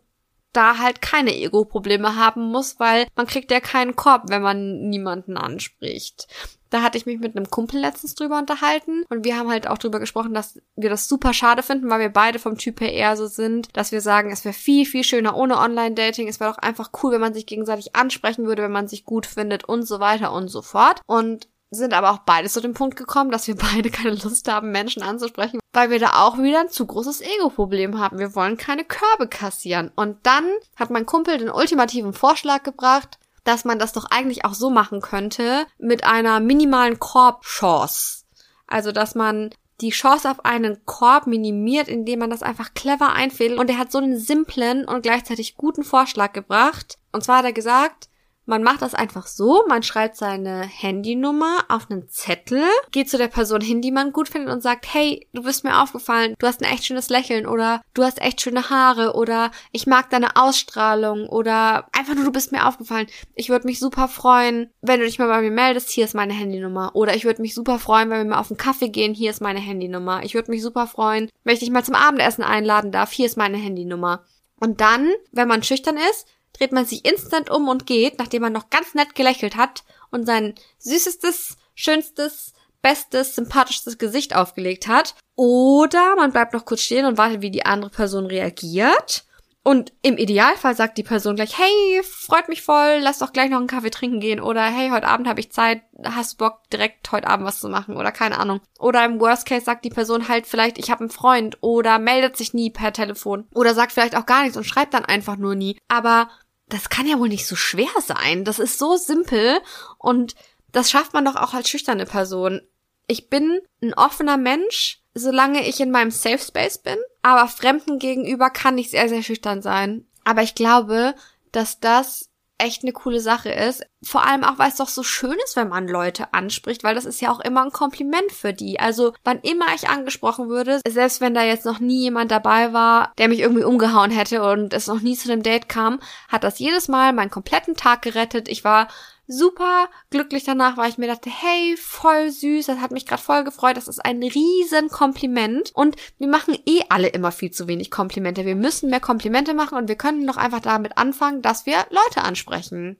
da halt keine Ego-Probleme haben muss, weil man kriegt ja keinen Korb, wenn man niemanden anspricht. Da hatte ich mich mit einem Kumpel letztens drüber unterhalten und wir haben halt auch drüber gesprochen, dass wir das super schade finden, weil wir beide vom Typ her eher so sind, dass wir sagen, es wäre viel, viel schöner ohne Online-Dating. Es wäre doch einfach cool, wenn man sich gegenseitig ansprechen würde, wenn man sich gut findet und so weiter und so fort. Und sind aber auch beide zu dem Punkt gekommen, dass wir beide keine Lust haben, Menschen anzusprechen, weil wir da auch wieder ein zu großes Ego-Problem haben. Wir wollen keine Körbe kassieren. Und dann hat mein Kumpel den ultimativen Vorschlag gebracht, dass man das doch eigentlich auch so machen könnte, mit einer minimalen Korb-Chance. Also, dass man die Chance auf einen Korb minimiert, indem man das einfach clever einfädelt. Und er hat so einen simplen und gleichzeitig guten Vorschlag gebracht. Und zwar hat er gesagt, man macht das einfach so, man schreibt seine Handynummer auf einen Zettel, geht zu der Person hin, die man gut findet und sagt, hey, du bist mir aufgefallen, du hast ein echt schönes Lächeln oder du hast echt schöne Haare oder ich mag deine Ausstrahlung oder einfach nur, du bist mir aufgefallen. Ich würde mich super freuen, wenn du dich mal bei mir meldest, hier ist meine Handynummer. Oder ich würde mich super freuen, wenn wir mal auf einen Kaffee gehen, hier ist meine Handynummer. Ich würde mich super freuen, wenn ich dich mal zum Abendessen einladen darf, hier ist meine Handynummer. Und dann, wenn man schüchtern ist, dreht man sich instant um und geht, nachdem man noch ganz nett gelächelt hat und sein süßestes, schönstes, bestes, sympathischstes Gesicht aufgelegt hat. Oder man bleibt noch kurz stehen und wartet, wie die andere Person reagiert. Und im Idealfall sagt die Person gleich, hey, freut mich voll, lass doch gleich noch einen Kaffee trinken gehen. Oder hey, heute Abend habe ich Zeit, hast Bock, direkt heute Abend was zu machen? Oder keine Ahnung. Oder im Worst Case sagt die Person halt vielleicht, ich habe einen Freund. Oder meldet sich nie per Telefon. Oder sagt vielleicht auch gar nichts und schreibt dann einfach nur nie. Aber das kann ja wohl nicht so schwer sein. Das ist so simpel und das schafft man doch auch als schüchterne Person. Ich bin ein offener Mensch, solange ich in meinem Safe Space bin, aber Fremden gegenüber kann ich sehr, sehr schüchtern sein. Aber ich glaube, dass das echt eine coole Sache ist. Vor allem auch, weil es doch so schön ist, wenn man Leute anspricht, weil das ist ja auch immer ein Kompliment für die. Also, wann immer ich angesprochen würde, selbst wenn da jetzt noch nie jemand dabei war, der mich irgendwie umgehauen hätte und es noch nie zu einem Date kam, hat das jedes Mal meinen kompletten Tag gerettet. Ich war super glücklich danach, weil ich mir dachte, hey, voll süß, das hat mich gerade voll gefreut, das ist ein riesen Kompliment und wir machen eh alle immer viel zu wenig Komplimente. Wir müssen mehr Komplimente machen und wir können doch einfach damit anfangen, dass wir Leute ansprechen.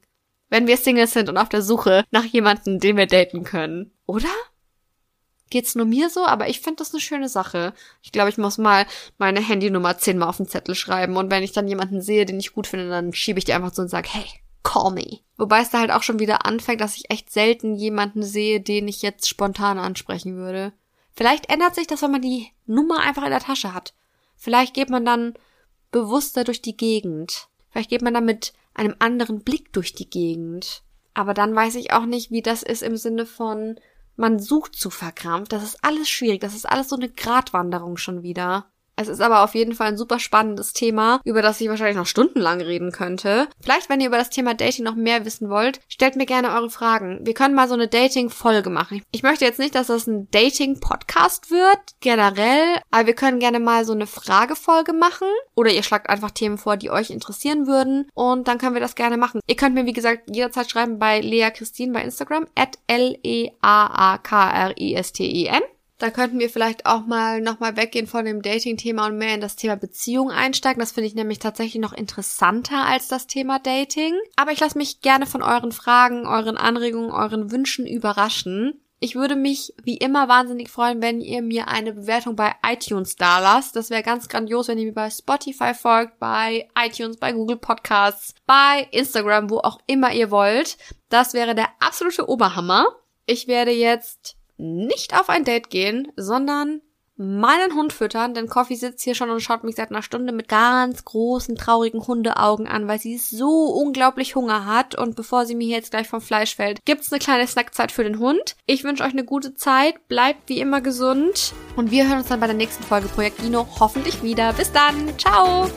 Wenn wir Singles sind und auf der Suche nach jemandem, den wir daten können. Oder? Geht's nur mir so? Aber ich finde das eine schöne Sache. Ich glaube, ich muss mal meine Handynummer zehnmal auf den Zettel schreiben und wenn ich dann jemanden sehe, den ich gut finde, dann schiebe ich die einfach so und sage, hey, call me. Wobei es da halt auch schon wieder anfängt, dass ich echt selten jemanden sehe, den ich jetzt spontan ansprechen würde. Vielleicht ändert sich das, wenn man die Nummer einfach in der Tasche hat. Vielleicht geht man dann bewusster durch die Gegend. Vielleicht geht man dann mit einem anderen Blick durch die Gegend. Aber dann weiß ich auch nicht, wie das ist im Sinne von, man sucht zu verkrampft. Das ist alles schwierig. Das ist alles so eine Gratwanderung schon wieder. Es ist aber auf jeden Fall ein super spannendes Thema, über das ich wahrscheinlich noch stundenlang reden könnte. Vielleicht, wenn ihr über das Thema Dating noch mehr wissen wollt, stellt mir gerne eure Fragen. Wir können mal so eine Dating-Folge machen. Ich möchte jetzt nicht, dass das ein Dating-Podcast wird, generell, aber wir können gerne mal so eine Fragefolge machen. Oder ihr schlagt einfach Themen vor, die euch interessieren würden. Und dann können wir das gerne machen. Ihr könnt mir, wie gesagt, jederzeit schreiben bei Lea Christine bei Instagram, at L-E-A-A-K-R-I-S-T-I-N. Da könnten wir vielleicht auch mal nochmal weggehen von dem Dating-Thema und mehr in das Thema Beziehung einsteigen. Das finde ich nämlich tatsächlich noch interessanter als das Thema Dating. Aber ich lasse mich gerne von euren Fragen, euren Anregungen, euren Wünschen überraschen. Ich würde mich wie immer wahnsinnig freuen, wenn ihr mir eine Bewertung bei iTunes da lasst. Das wäre ganz grandios, wenn ihr mir bei Spotify folgt, bei iTunes, bei Google Podcasts, bei Instagram, wo auch immer ihr wollt. Das wäre der absolute Oberhammer. Ich werde jetzt nicht auf ein Date gehen, sondern meinen Hund füttern, denn Coffee sitzt hier schon und schaut mich seit einer Stunde mit ganz großen, traurigen Hundeaugen an, weil sie so unglaublich Hunger hat und bevor sie mir jetzt gleich vom Fleisch fällt, gibt's eine kleine Snackzeit für den Hund. Ich wünsche euch eine gute Zeit, bleibt wie immer gesund und wir hören uns dann bei der nächsten Folge Projekt Ino hoffentlich wieder. Bis dann, ciao!